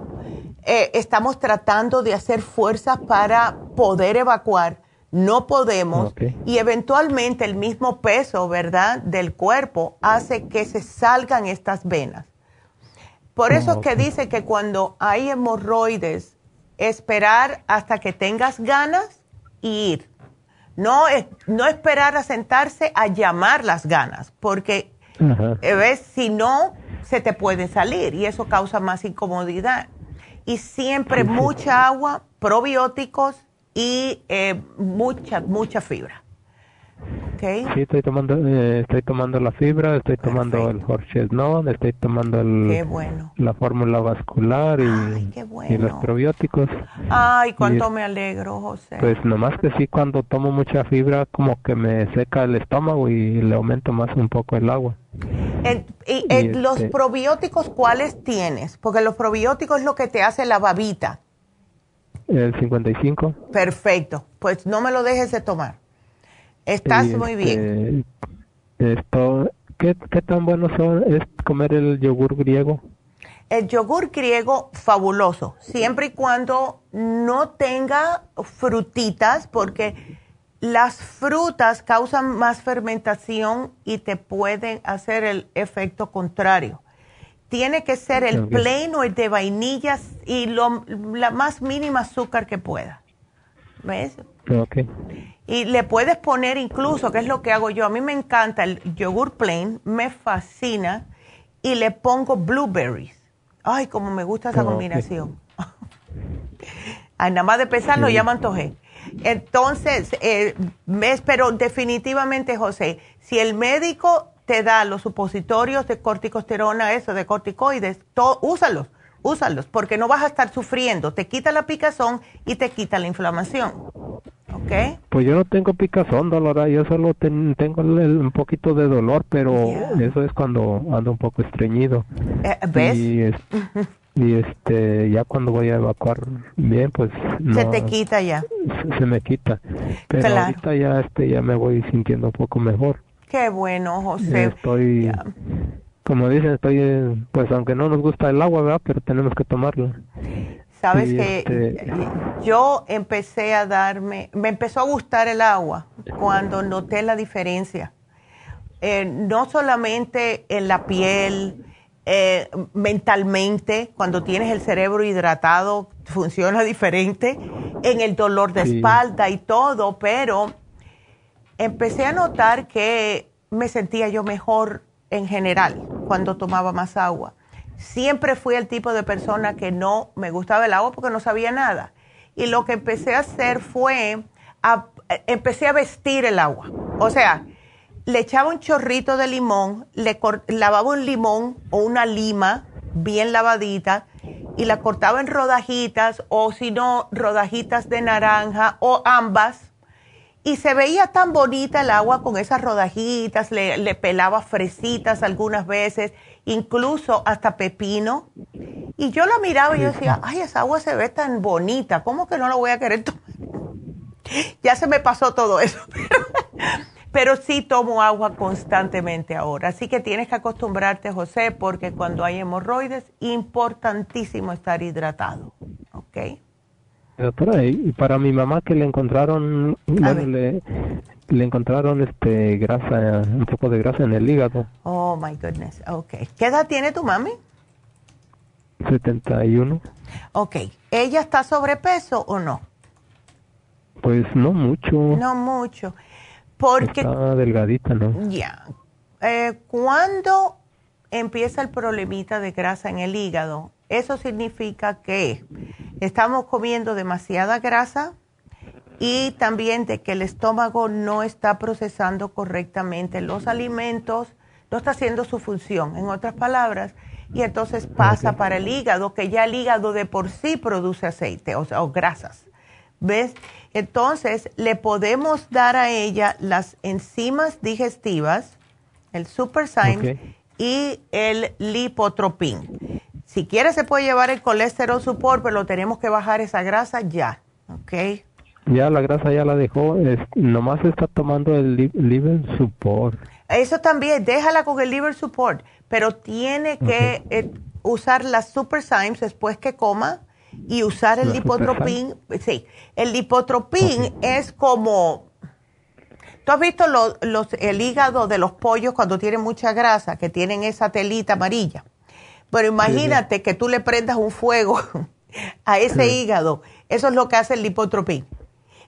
eh, estamos tratando de hacer fuerza para poder evacuar, no podemos y eventualmente el mismo peso, ¿verdad?, del cuerpo hace que se salgan estas venas. Por eso es que dice que cuando hay hemorroides, esperar hasta que tengas ganas y ir. No, no esperar a sentarse a llamar las ganas, porque eh, ves, si no, se te puede salir y eso causa más incomodidad y siempre mucha agua, probióticos y eh, mucha, mucha fibra. Okay. Sí, estoy tomando, eh, estoy tomando la fibra, estoy tomando el no estoy tomando el, la fórmula vascular y, y, los probióticos. Ay, cuánto me alegro, José. Pues nomás que sí, cuando tomo mucha fibra, como que me seca el estómago y le aumento más un poco el agua. y, los este probióticos, ¿cuáles tienes? Porque los probióticos es lo que te hace la babita. El 55. Perfecto, pues no me lo dejes de tomar. Estás muy bien. Este, esto, ¿qué, ¿Qué tan bueno son, es comer el yogur griego? El yogur griego, fabuloso, siempre y cuando no tenga frutitas, porque las frutas causan más fermentación y te pueden hacer el efecto contrario. Tiene que ser el plain o el de vainillas y lo, la más mínima azúcar que pueda. ¿Ves? Okay. Y le puedes poner incluso, que es lo que hago yo, a mí me encanta el yogur plain, me fascina, y le pongo blueberries. Ay, como me gusta esa combinación. <laughs> Ay, nada más de pensarlo ya me antojé. Entonces, eh, pero definitivamente, José, si el médico te da los supositorios de corticosterona, eso, de corticoides, úsalos, úsalos, porque no vas a estar sufriendo. Te quita la picazón y te quita la inflamación. Pues yo no tengo picazón, dolor, yo solo tengo un poquito de dolor, pero eso es cuando ando un poco estreñido. Eh, ¿Ves? y este ya cuando voy a evacuar bien pues no, se te quita ya se, me quita pero ahorita ya este ya me voy sintiendo un poco mejor qué bueno José. Estoy como dicen estoy pues aunque no nos gusta el agua verdad pero tenemos que tomarla sabes que este yo empecé a darme me empezó a gustar el agua cuando noté la diferencia. Eh, no solamente en la piel eh, mentalmente, cuando tienes el cerebro hidratado, funciona <laughs> diferente, en el dolor de espalda y todo, pero empecé a notar que me sentía yo mejor en general cuando tomaba más agua. Siempre fui el tipo de persona que no me gustaba el agua porque no sabía nada. Y lo que empecé a hacer fue, empecé a vestir el agua. O sea, le echaba un chorrito de limón, le lavaba un limón o una lima bien lavadita y la cortaba en rodajitas o si no, rodajitas de naranja o ambas. Y se veía tan bonita el agua con esas rodajitas, le, le pelaba fresitas algunas veces, incluso hasta pepino. Y yo la miraba y yo decía, ay, esa agua se ve tan bonita, ¿cómo que no la voy a querer tomar? <laughs> Ya se me pasó todo eso. <laughs> pero sí tomo agua constantemente ahora. Así que tienes que acostumbrarte, José, porque cuando hay hemorroides, importantísimo estar hidratado. ¿Ok? Doctora, y para mi mamá que le encontraron, le, le, encontraron este grasa, un poco de grasa en el hígado. Oh, my goodness. Ok. ¿Qué edad tiene tu mami? 71. Ok. ¿Ella está sobrepeso o no? Pues no mucho. No mucho. Porque, Está delgadita, ¿no? Ya. Eh, cuando empieza el problemita de grasa en el hígado, eso significa que estamos comiendo demasiada grasa y también de que el estómago no está procesando correctamente los alimentos, no está haciendo su función, en otras palabras, y entonces pasa para el hígado, que ya el hígado de por sí produce aceite o, o grasas. ¿Ves? Entonces, le podemos dar a ella las enzimas digestivas, el Super y el lipotropin. Si quiere, se puede llevar el colesterol support, pero lo tenemos que bajar esa grasa ya, ¿ok? Ya la grasa ya la dejó, nomás está tomando el liver support. Eso también, déjala con el liver support, pero tiene que eh, usar las Super después que coma y usar el lipotropín. Sí, el lipotropín es como, ¿tú has visto los, el hígado de los pollos cuando tienen mucha grasa, que tienen esa telita amarilla? Pero imagínate que tú le prendas un fuego <laughs> a ese hígado. Eso es lo que hace el lipotropín.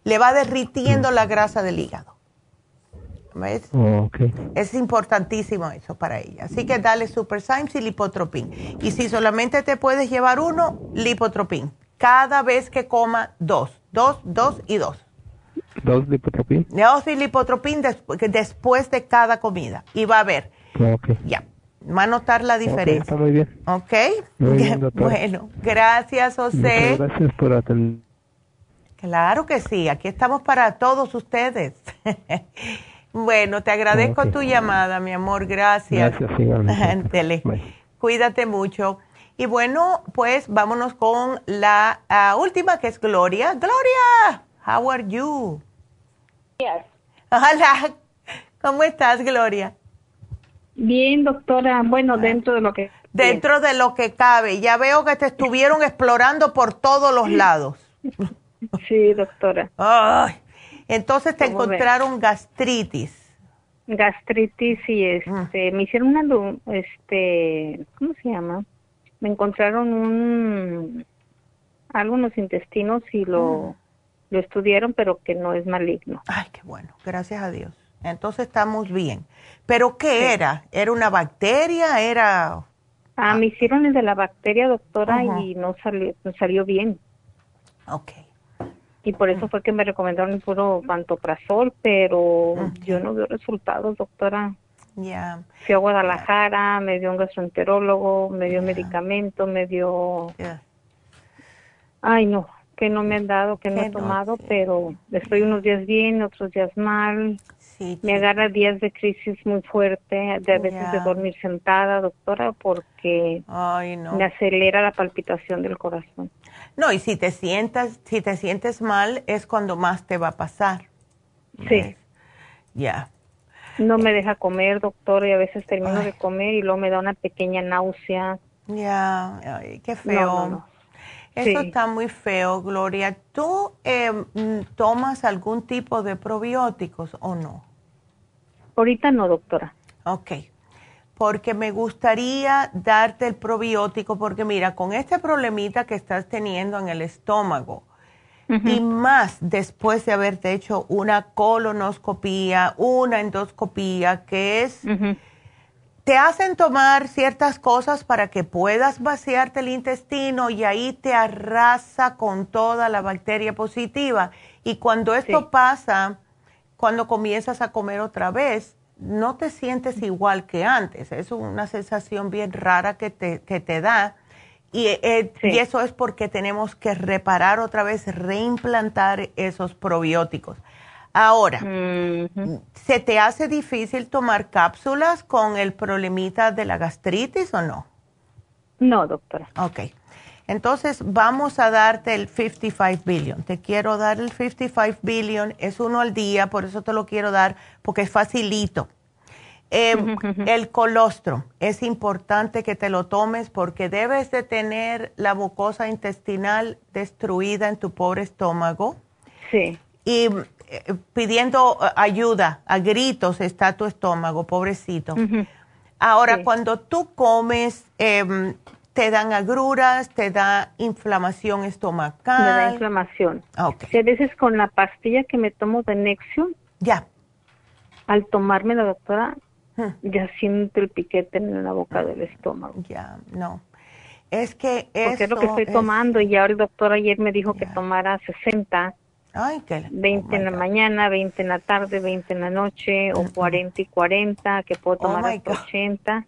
Le va derritiendo la grasa del hígado. ¿Ves? Oh, es importantísimo eso para ella. Así que dale Super Symes y Lipotropin. Y si solamente te puedes llevar uno, Lipotropin. Cada vez que coma dos. Dos, dos y dos. ¿Dos Lipotropin? Dos y Lipotropin después de cada comida. Y va a ver. Ya. Va a notar la diferencia. está muy bien. ¿Ok? <laughs> bueno, gracias, José. gracias por atender. Claro que sí. Aquí estamos para todos ustedes. <laughs> Bueno, te agradezco tu llamada, mi amor. Gracias. Gracias, <laughs> Cuídate mucho. Y bueno, pues vámonos con la última, que es Gloria. Gloria, how are you? Hola, ¿cómo estás, Gloria? Bien, doctora. Bueno, dentro de lo que... Dentro de lo que cabe. Ya veo que te estuvieron explorando por todos los lados. <laughs> Sí, doctora. Ay, entonces te encontraron gastritis. Gastritis y este, me hicieron una, este, ¿cómo se llama? Me encontraron un, algo en los intestinos y lo, lo estudiaron, pero que no es maligno. Ay, qué bueno, gracias a Dios. Entonces estamos bien. ¿Pero qué era? ¿Era una bacteria? ¿Era...? Ah, me hicieron el de la bacteria, doctora, y no salió, no salió bien. Ok y por eso fue que me recomendaron el puro pantoprazol, pero yo no veo resultados, doctora. Ya. Fui a Guadalajara, me dio un gastroenterólogo, me dio medicamento, me dio... Ay, no, que no me han dado, que no he tomado, pero estoy unos días bien, otros días mal. Me agarra días de crisis muy fuerte, de a veces de dormir sentada, doctora, porque me acelera la palpitación del corazón. No, y si te sientas, si te sientes mal, es cuando más te va a pasar. Sí. Ya. No me deja comer, doctor, y a veces termino de comer y luego me da una pequeña náusea. Ya, qué feo. Eso está muy feo, Gloria. ¿Tú em, tomas algún tipo de probióticos o no? Ahorita no, doctora. Ok. Porque me gustaría darte el probiótico, porque mira, con este problemita que estás teniendo en el estómago, y más después de haberte hecho una colonoscopía, una endoscopía, que es te hacen tomar ciertas cosas para que puedas vaciarte el intestino y ahí te arrasa con toda la bacteria positiva. Y cuando esto pasa, cuando comienzas a comer otra vez, no te sientes igual que antes. Es una sensación bien rara que te, que te da. Y, eh, y eso es porque tenemos que reparar otra vez, reimplantar esos probióticos. Ahora, ¿se te hace difícil tomar cápsulas con el problemita de la gastritis o no? No, doctora. Ok. Entonces, vamos a darte el 55 billion. Te quiero dar el 55 billion. Es uno al día, por eso te lo quiero dar, porque es facilito. Em, el colostro, es importante que te lo tomes porque debes de tener la mucosa intestinal destruida en tu pobre estómago. Sí. Y pidiendo eh, ayuda, a gritos está tu estómago, pobrecito. Ahora, cuando tú comes, em, te dan agruras, te da inflamación estomacal. Me da inflamación. Okay. a veces con la pastilla que me tomo de Nexium. Ya. Al tomarme la doctora, ya siento el piquete en la boca del estómago. Ya, no. Es que Porque es lo que estoy tomando y ahora el doctor ayer me dijo que tomara 60 Ay, 20 en la mañana, 20 en la tarde, 20 en la noche, o 40 y 40, que puedo oh tomar hasta 80.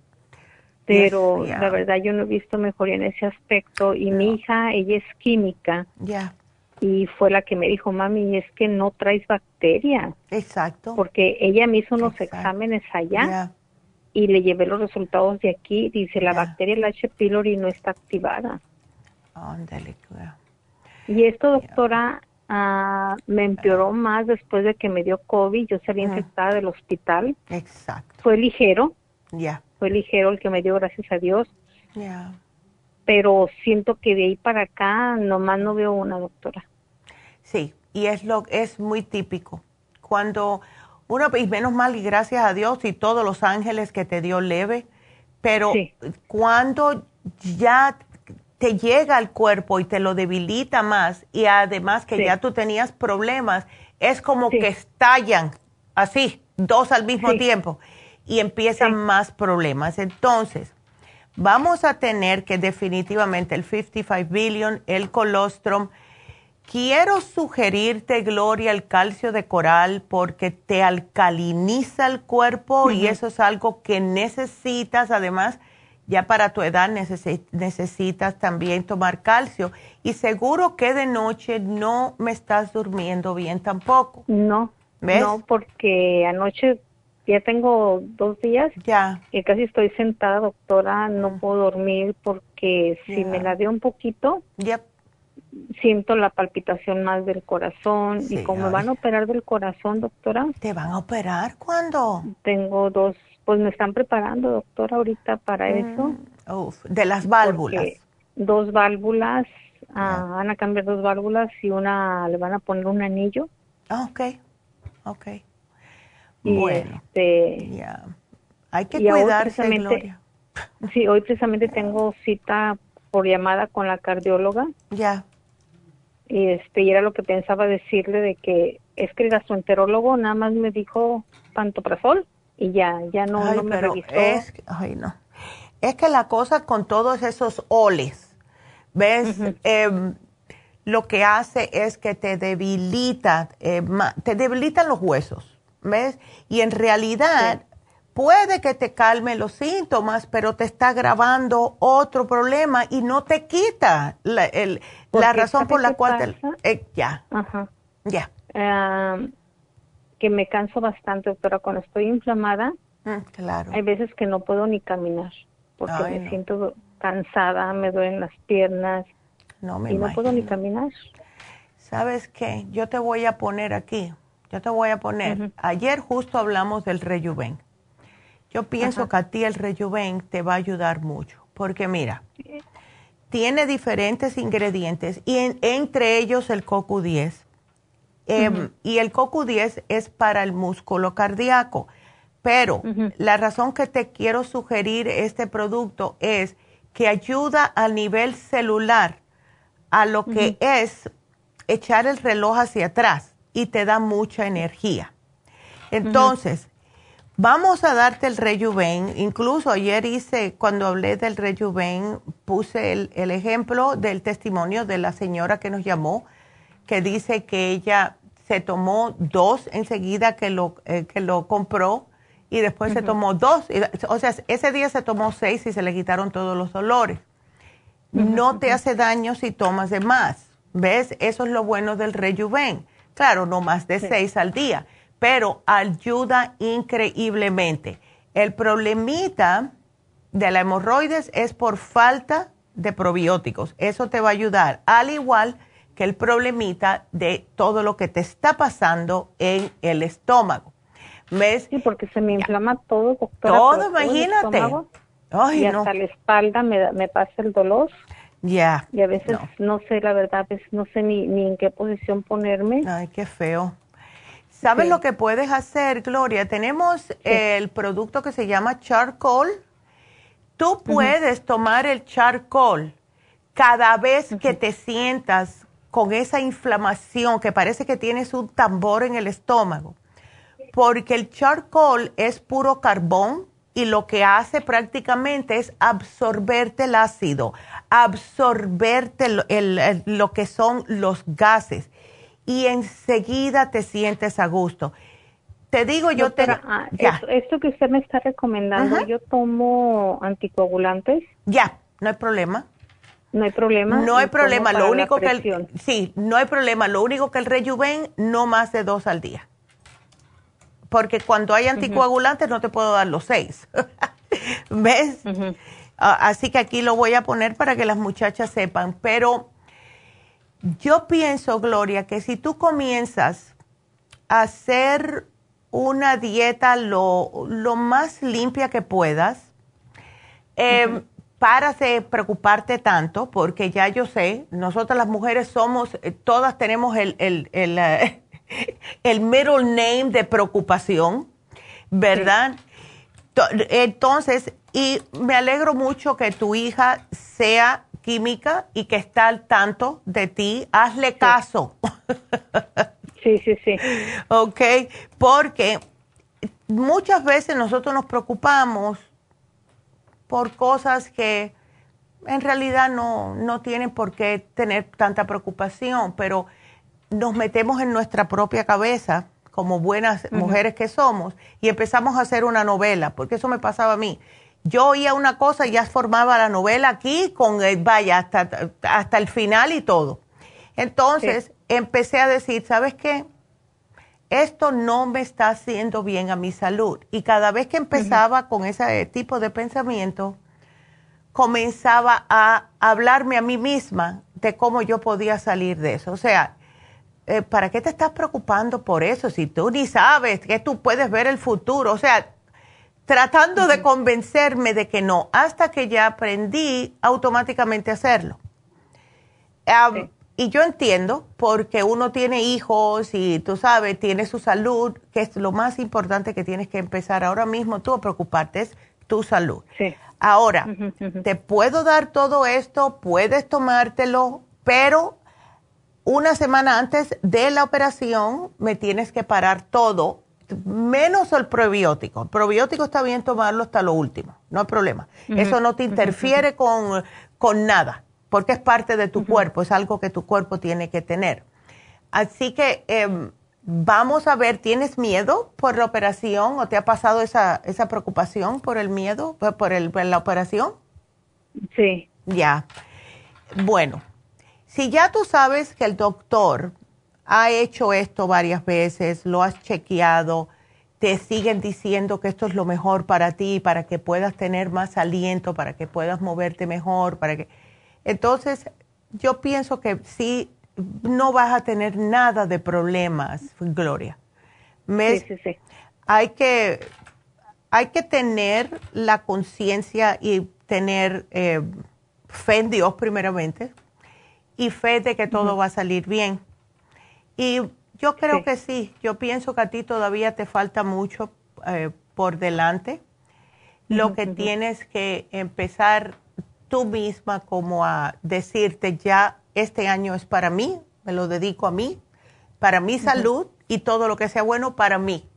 Pero la verdad yo no he visto mejoría en ese aspecto. Y mi hija, ella es química. Ya. Y fue la que me dijo, mami, es que no traes bacteria. Exacto. Porque ella me hizo unos exámenes allá. Y le llevé los resultados de aquí. Dice, la bacteria, la H. pylori, no está activada. Ándale, Y esto, doctora, Ah, me empeoró más después de que me dio COVID. Yo salí infectada del hospital. Exacto. Fue ligero. Ya. Fue ligero el que me dio, gracias a Dios. Ya. Pero siento que de ahí para acá nomás no veo una doctora. Sí, y es lo es muy típico. Cuando uno, y menos mal, y gracias a Dios y todos los ángeles que te dio leve, pero cuando ya te llega al cuerpo y te lo debilita más y además que ya tú tenías problemas, es como que estallan así, dos al mismo tiempo y empiezan más problemas. Entonces, vamos a tener que definitivamente el 55 billion, el colostrum, quiero sugerirte, Gloria, el calcio de coral porque te alcaliniza el cuerpo y eso es algo que necesitas. Además ya para tu edad necesitas también tomar calcio. Y seguro que de noche no me estás durmiendo bien tampoco. No, no, porque anoche ya tengo dos días ya. que casi estoy sentada, doctora, no puedo dormir porque si me la dio un poquito, siento la palpitación más del corazón y como me van a operar del corazón, doctora. ¿Te van a operar cuándo? Tengo dos pues me están preparando, doctora, ahorita para mm. eso. de las válvulas. Dos válvulas, ah, van a cambiar dos válvulas y una le van a poner un anillo. Ah, ok, ok. bueno, este, hay que cuidarse, Gloria. <laughs> Sí, hoy precisamente tengo cita por llamada con la cardióloga. Ya. Y este, y era lo que pensaba decirle de que es que el gastroenterólogo nada más me dijo pantoprazol y ya, ya no, no me revisó. Es, ay, no. Es que la cosa con todos esos oles, ¿ves? Em, lo que hace es que te debilita, eh, te debilitan los huesos, ¿ves? Y en realidad puede que te calme los síntomas, pero te está agravando otro problema y no te quita la, el, la razón por la cual te, eh, ya, Ajá. ya. Que me canso bastante, doctora. Cuando estoy inflamada, mm, claro. hay veces que no puedo ni caminar porque me siento cansada, me duelen las piernas no me y no puedo ni caminar. ¿Sabes qué? Yo te voy a poner aquí, yo te voy a poner, ayer justo hablamos del rejuven. Yo pienso que a ti el rejuven te va a ayudar mucho, porque mira, tiene diferentes ingredientes y entre ellos el CoQ10. Em, y el CoQ10 es para el músculo cardíaco. Pero la razón que te quiero sugerir este producto es que ayuda a nivel celular a lo que es echar el reloj hacia atrás y te da mucha energía. Entonces, vamos a darte el Rejuven. Incluso ayer hice, cuando hablé del Rejuven, puse el, ejemplo del testimonio de la señora que nos llamó, que dice que ella se tomó dos enseguida que lo, eh, que lo compró y después se tomó dos. O sea, ese día se tomó seis y se le quitaron todos los dolores. No te hace daño si tomas de más. ¿Ves? Eso es lo bueno del Rejuven. Claro, no más de seis al día, pero ayuda increíblemente. El problemita de la hemorroides es por falta de probióticos. Eso te va a ayudar, al igual que el problemita de todo lo que te está pasando en el estómago. ¿Ves? Sí, porque se me inflama todo, doctora. Todo, imagínate. y hasta la espalda me, me pasa el dolor. Ya. Y a veces no. sé, la verdad, no sé ni, ni en qué posición ponerme. Ay, qué feo. ¿Sabes lo que puedes hacer, Gloria? Tenemos el producto que se llama charcoal. Tú puedes tomar el charcoal cada vez que te sientas con esa inflamación que parece que tienes un tambor en el estómago porque el charcoal es puro carbón y lo que hace prácticamente es absorberte el ácido, absorberte lo que son los gases y enseguida te sientes a gusto. Te digo, yo te... Ah, esto, que usted me está recomendando, yo tomo anticoagulantes. Ya, no hay problema. No hay problema. No hay problema, lo único que el, sí, no hay problema, lo único que el rejuven no más de dos al día porque cuando hay anticoagulantes no te puedo dar los seis. <laughs> ¿Ves? Así que aquí lo voy a poner para que las muchachas sepan. Pero yo pienso, Gloria, que si tú comienzas a hacer una dieta lo, más limpia que puedas, eh, para de preocuparte tanto, porque ya yo sé, nosotras las mujeres somos, eh, todas tenemos el, el, el, eh, <laughs> el middle name de preocupación, ¿verdad? Entonces, y me alegro mucho que tu hija sea química y que está al tanto de ti. Hazle caso. <laughs> Sí, sí, sí. ok, porque muchas veces nosotros nos preocupamos por cosas que en realidad no, no tienen por qué tener tanta preocupación, pero nos metemos en nuestra propia cabeza como buenas mujeres que somos y empezamos a hacer una novela, porque eso me pasaba a mí. Yo oía una cosa y ya formaba la novela aquí con, el, vaya, hasta, hasta el final y todo. Entonces empecé a decir, ¿sabes qué? Esto no me está haciendo bien a mi salud. Y cada vez que empezaba con ese tipo de pensamiento, comenzaba a hablarme a mí misma de cómo yo podía salir de eso. O sea, eh, ¿para qué te estás preocupando por eso si tú ni sabes que tú puedes ver el futuro? O sea, tratando de convencerme de que no, hasta que ya aprendí automáticamente a hacerlo. Y yo entiendo, porque uno tiene hijos y tú sabes, tiene su salud, que es lo más importante que tienes que empezar ahora mismo tú a preocuparte, es tu salud. Ahora, te puedo dar todo esto, puedes tomártelo, pero una semana antes de la operación me tienes que parar todo, menos el probiótico. El probiótico está bien tomarlo hasta lo último, no hay problema. Eso no te interfiere con, nada, porque es parte de tu cuerpo, es algo que tu cuerpo tiene que tener. Así que em, vamos a ver, ¿tienes miedo por la operación o te ha pasado esa, esa preocupación por el miedo, por, el, por la operación? Sí. Ya. Bueno, si ya tú sabes que el doctor ha hecho esto varias veces, lo has chequeado, te siguen diciendo que esto es lo mejor para ti, para que puedas tener más aliento, para que puedas moverte mejor, para que... Entonces, yo pienso que sí, no vas a tener nada de problemas, Gloria. sí, sí, sí. Hay que, hay que tener la conciencia y tener eh, fe en Dios primeramente y fe de que todo va a salir bien. Y yo creo que sí, yo pienso que a ti todavía te falta mucho eh, por delante. Lo que tienes que empezar tú misma como a decirte ya este año es para mí, me lo dedico a mí, para mi salud y todo lo que sea bueno para mí.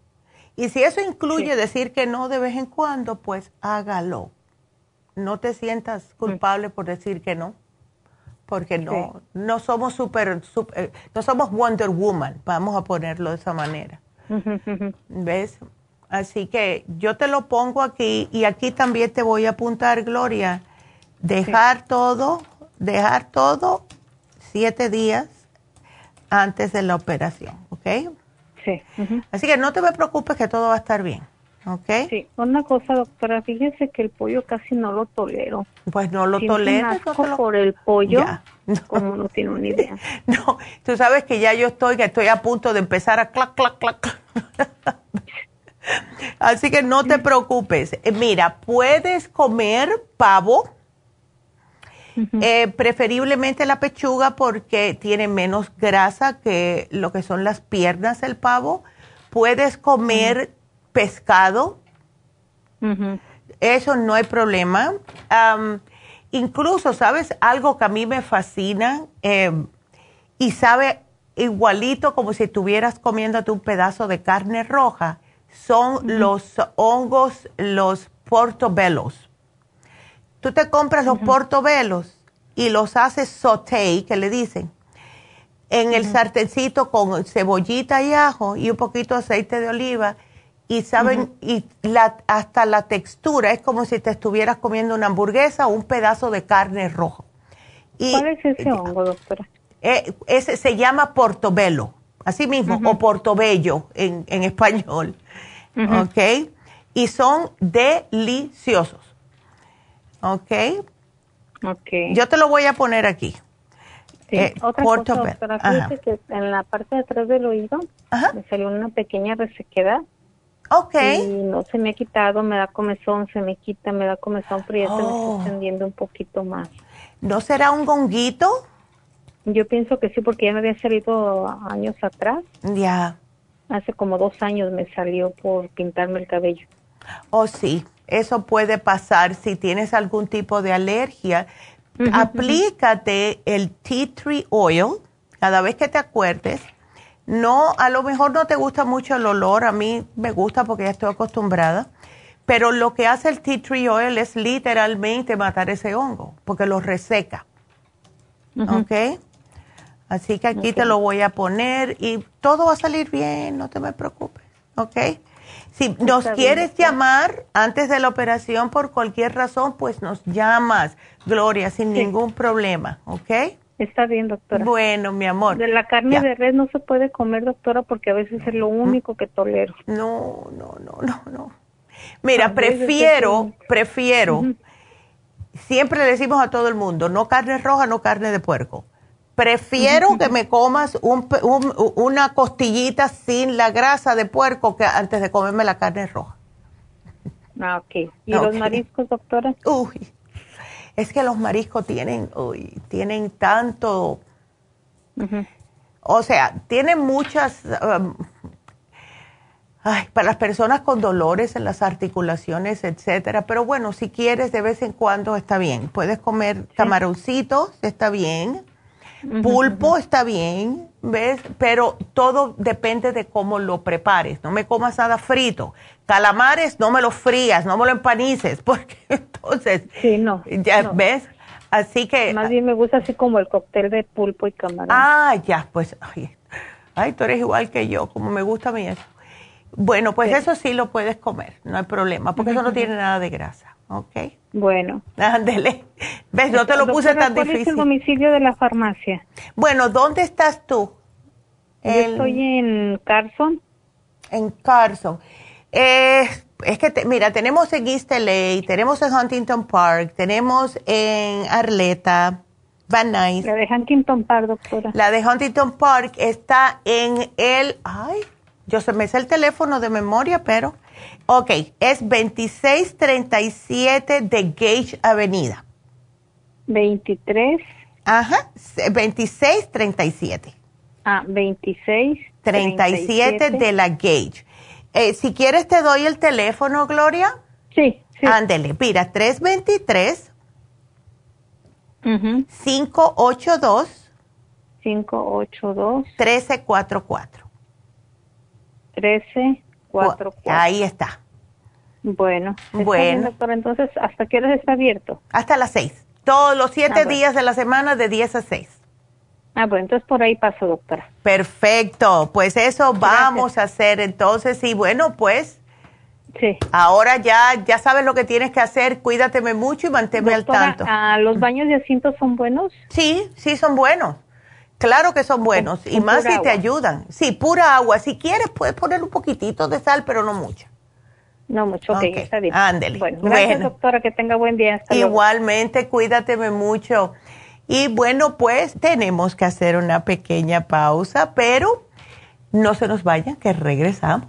Y si eso incluye decir que no de vez en cuando, pues hágalo. No te sientas culpable por decir que no porque no, no somos super, eh, no somos Wonder Woman, vamos a ponerlo de esa manera. ¿Ves? Así que yo te lo pongo aquí y aquí también te voy a apuntar, Gloria, dejar todo, dejar todo siete días antes de la operación, ¿ok? Sí. Así que no te preocupes que todo va a estar bien. ¿ok? Sí, una cosa, doctora, fíjese que el pollo casi no lo tolero. Pues no lo tolero. No por el pollo, <laughs> como no tiene una idea. <laughs> No, tú sabes que ya yo estoy, que estoy a punto de empezar a clac, clac, clac. <laughs> Así que no te preocupes. Eh, mira, puedes comer pavo, eh, preferiblemente la pechuga porque tiene menos grasa que lo que son las piernas del pavo. Puedes comer pescado. Eso no hay problema. incluso, ¿sabes? Algo que a mí me fascina em, y sabe igualito como si estuvieras comiéndote un pedazo de carne roja, son los hongos, los portobelos. Tú te compras los portobelos y los haces sauté, que le dicen, en el sartencito con cebollita y ajo y un poquito de aceite de oliva y saben, y la, hasta la textura es como si te estuvieras comiendo una hamburguesa o un pedazo de carne rojo. Y, ¿Cuál es ese hongo, doctora? Eh, ese se llama portobello, así mismo, o portobello en, en español. ¿Ok? Y son deliciosos. ¿Ok? Ok. Yo te lo voy a poner aquí. Sí. Eh, Otra cosa, doctora, que en la parte de atrás del oído me salió una pequeña resequedad Ok. Y no se me ha quitado, me da comezón, se me quita, me da comezón, pero ya se me está oh. extendiendo un poquito más. ¿No será un gonguito? Yo pienso que sí, porque ya me había salido años atrás. Ya. Hace como dos años me salió por pintarme el cabello. Oh, sí, eso puede pasar si tienes algún tipo de alergia. Aplícate el tea tree oil cada vez que te acuerdes no, a lo mejor no te gusta mucho el olor, a mí me gusta porque ya estoy acostumbrada, pero lo que hace el tea tree oil es literalmente matar ese hongo, porque lo reseca. ¿Ok? Así que aquí te lo voy a poner y todo va a salir bien, no te me preocupes. ¿Ok? Si nos quieres llamar antes de la operación por cualquier razón, pues nos llamas, Gloria, sin ningún problema. ¿Ok? Está bien, doctora. Bueno, mi amor. De la carne de res no se puede comer, doctora, porque a veces es lo único que tolero. No, no, no, no, no. Mira, prefiero, prefiero, siempre le decimos a todo el mundo, no carne roja, no carne de puerco. Prefiero que me comas un, una costillita sin la grasa de puerco que antes de comerme la carne roja. Ah, ok. ¿Y los mariscos, doctora? Uy, es que los mariscos tienen, uy, tienen tanto, o sea, tienen muchas, um, ay, para las personas con dolores en las articulaciones, etcétera, pero bueno, si quieres de vez en cuando está bien. Puedes comer camaroncitos, está bien. Pulpo está bien, ¿ves? Pero todo depende de cómo lo prepares. No me comas nada frito. Calamares, no me los frías, no me lo empanices, <laughs> porque entonces. Sí, no. Ya, ¿ves? Así que. Más bien me gusta así como el cóctel de pulpo y camarón. Ah, ya, pues. Ay, tú eres igual que yo, como me gusta a mí eso. Bueno, pues eso sí lo puedes comer, no hay problema, porque eso no <laughs> tiene nada de grasa, ¿ok? Bueno. Ándele. ¿Ves? No te lo puse tan difícil. ¿Cuál es el domicilio de la farmacia? Bueno, ¿dónde estás tú? estoy en Carson. En Carson. Eh, es que, mira, tenemos en East LA, tenemos en Huntington Park, tenemos en Arleta, Van Nuys. La de Huntington Park, doctora. La de Huntington Park está en el, ay, yo se me sé el teléfono de memoria, pero, ok, es 2637 de Gage Avenida. 23. Ajá, 2637. Ah, 26. 37 de la Gage. Eh, si quieres te doy el teléfono, Gloria. Sí, sí. Ándele, mira, 323 582 582 1344. 1344. Ahí está. Bueno, bueno. doctor, entonces, ¿hasta qué hora está abierto? Hasta las 6. Todos los siete Ah, bueno. días de la semana de 10 a 6. Ah, bueno, entonces por ahí paso, doctora. Perfecto, pues eso vamos a hacer entonces y bueno, pues sí. ahora ya ya sabes lo que tienes que hacer, cuídateme mucho y manténme al tanto. ¿Los baños de asiento son buenos? Sí, sí son buenos. Claro que son buenos y con más si te ayudan. Sí, pura agua. Si quieres puedes poner un poquitito de sal, pero no mucho. No mucho, ok, Ok, está bien. ándele. Bueno, gracias, Bueno. doctora, que tenga buen día. Hasta luego. Igualmente, cuídateme mucho. Y bueno, pues tenemos que hacer una pequeña pausa, pero no se nos vayan, que regresamos.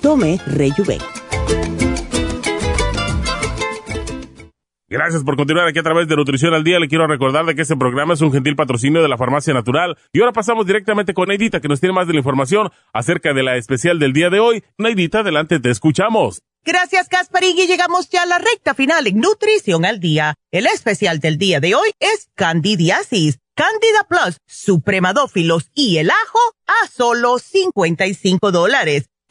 Tome Rejuven. Gracias por continuar aquí a través de Nutrición al Día. Le quiero recordar de que este programa es un gentil patrocinio de la Farmacia Natural. Y ahora pasamos directamente con Neidita, que nos tiene más de la información acerca de la especial del día de hoy. Neidita, adelante, te escuchamos. Gracias, Gasparín, y llegamos ya a la recta final en Nutrición al Día. El especial del día de hoy es Candidiasis, Candida Plus, Supremadófilos y el ajo a solo 55 dólares.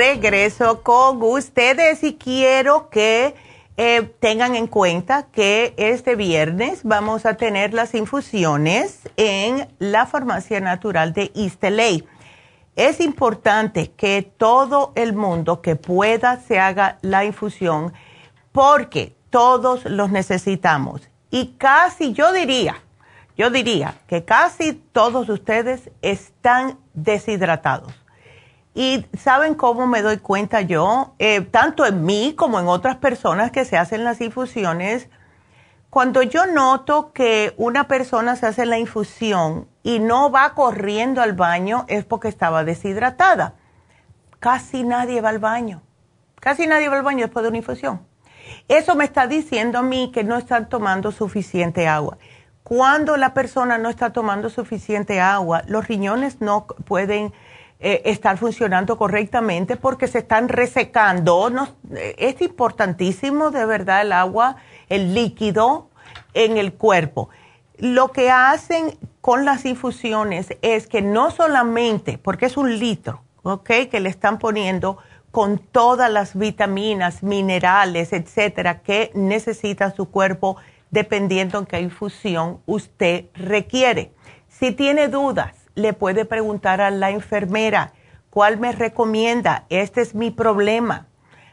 Regreso con ustedes y quiero que eh, tengan en cuenta que este viernes vamos a tener las infusiones en la Farmacia Natural de LA. Es importante que todo el mundo que pueda se haga la infusión porque todos los necesitamos. Y casi, yo diría, yo diría que casi todos ustedes están deshidratados. Y saben cómo me doy cuenta yo, Eh, tanto en mí como en otras personas que se hacen las infusiones. Cuando yo noto que una persona se hace la infusión y no va corriendo al baño es porque estaba deshidratada. Casi nadie va al baño. Casi nadie va al baño después de una infusión. Eso me está diciendo a mí que no están tomando suficiente agua. Cuando la persona no está tomando suficiente agua, los riñones no pueden eh, estar funcionando correctamente porque se están resecando. No- eh, es importantísimo de verdad el agua el líquido en el cuerpo. Lo que hacen con las infusiones es que no solamente, porque es un litro, ¿ok? Que le están poniendo con todas las vitaminas, minerales, etcétera, que necesita su cuerpo dependiendo en qué infusión usted requiere. Si tiene dudas, le puede preguntar a la enfermera, ¿cuál me recomienda? Este es mi problema.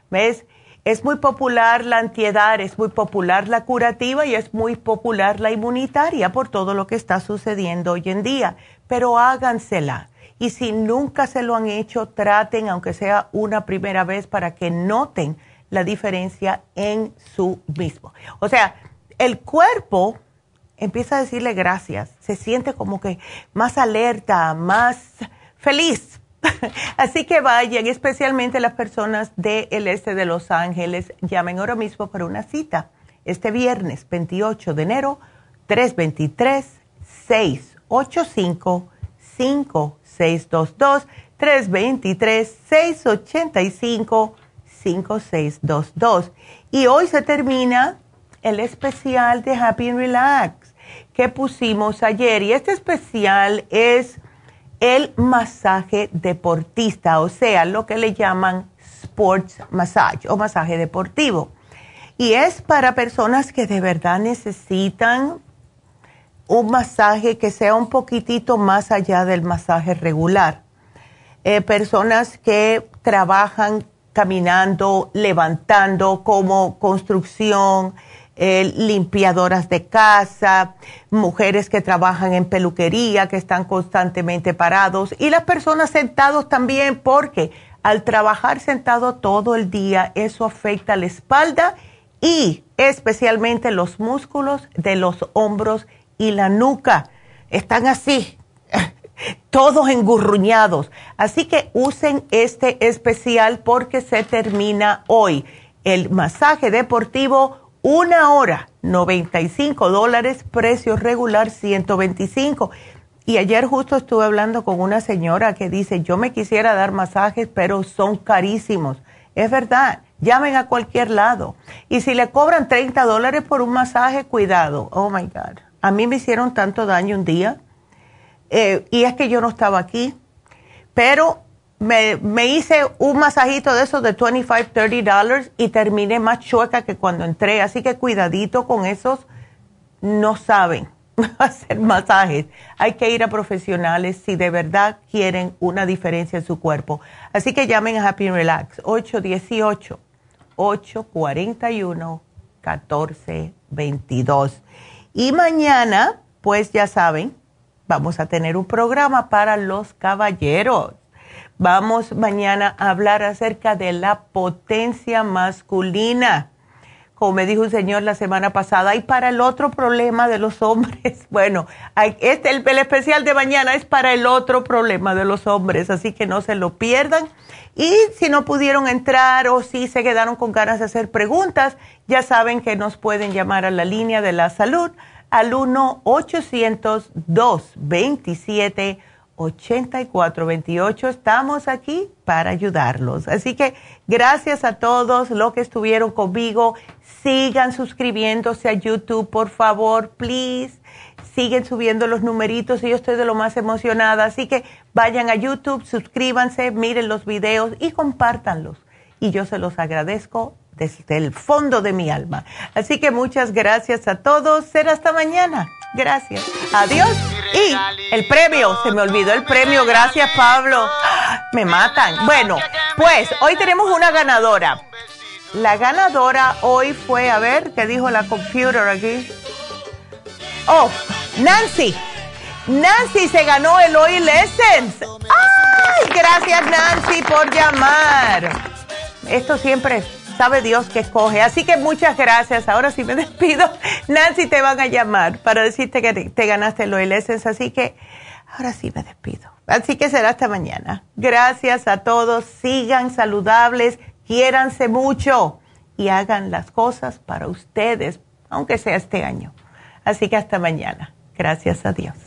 ¿Ves? Es muy popular la antiedad, es muy popular la curativa y es muy popular la inmunitaria por todo lo que está sucediendo hoy en día. Pero hágansela. Y si nunca se lo han hecho, traten, aunque sea una primera vez, para que noten la diferencia en su mismo. O sea, el cuerpo empieza a decirle gracias, se siente como que más alerta, más feliz <laughs> Así que vayan, especialmente las personas del este de Los Ángeles, llamen ahora mismo para una cita. Este viernes 28 de enero, 323-685-5622, 323-685-5622. Y hoy se termina el especial de Happy and Relax que pusimos ayer. Y este especial es el masaje deportista, o sea, lo que le llaman sports massage o masaje deportivo. Y es para personas que de verdad necesitan un masaje que sea un poquitito más allá del masaje regular. Eh, personas que trabajan caminando, levantando como construcción, eh, limpiadoras de casa, mujeres que trabajan en peluquería, que están constantemente parados, y las personas sentados también, porque al trabajar sentado todo el día, eso afecta la espalda y especialmente los músculos de los hombros y la nuca. Están así, <laughs> todos engurruñados. Así que usen este especial porque se termina hoy. El masaje deportivo una hora, 95 dólares, precio regular 125. Y ayer justo estuve hablando con una señora que dice, yo me quisiera dar masajes, pero son carísimos. Es verdad, llamen a cualquier lado. Y si le cobran 30 dólares por un masaje, cuidado. Oh, my God. A mí me hicieron tanto daño un día. Eh, y es que yo no estaba aquí. Pero me, me, hice un masajito de esos de 25, 30 dólares y terminé más chueca que cuando entré. Así que cuidadito con esos, no saben <laughs> hacer masajes. Hay que ir a profesionales si de verdad quieren una diferencia en su cuerpo. Así que llamen a Happy Relax 818-841-1422. Y mañana, pues ya saben, vamos a tener un programa para los caballeros Vamos mañana a hablar acerca de la potencia masculina. Como me dijo un señor la semana pasada, y para el otro problema de los hombres, <laughs> bueno, este, el, el especial de mañana es para el otro problema de los hombres, así que no se lo pierdan. Y si no pudieron entrar o si se quedaron con ganas de hacer preguntas, ya saben que nos pueden llamar a la línea de la salud al 1-800-227. 8428. Estamos aquí para ayudarlos. Así que gracias a todos los que estuvieron conmigo. Sigan suscribiéndose a YouTube, por favor, please. Siguen subiendo los numeritos y yo estoy de lo más emocionada. Así que vayan a YouTube, suscríbanse, miren los videos y compártanlos. Y yo se los agradezco desde el fondo de mi alma. Así que muchas gracias a todos. Será hasta mañana. Gracias. Adiós. Y el premio, se me olvidó el premio. Gracias, Pablo. Me matan. Bueno, pues hoy tenemos una ganadora. La ganadora hoy fue, a ver, ¿qué dijo la computer aquí? Oh, Nancy. Nancy se ganó el Oil Essence. ¡Ay! Gracias, Nancy, por llamar. Esto siempre sabe Dios que escoge. Así que muchas gracias. Ahora sí me <laughs> despido. Nancy te van a llamar para decirte que te, ganaste el Oil Así que ahora sí me despido. Así que será hasta mañana. Gracias a todos. Sigan saludables, quiéranse mucho y hagan las cosas para ustedes, aunque sea este año. Así que hasta mañana. Gracias a Dios.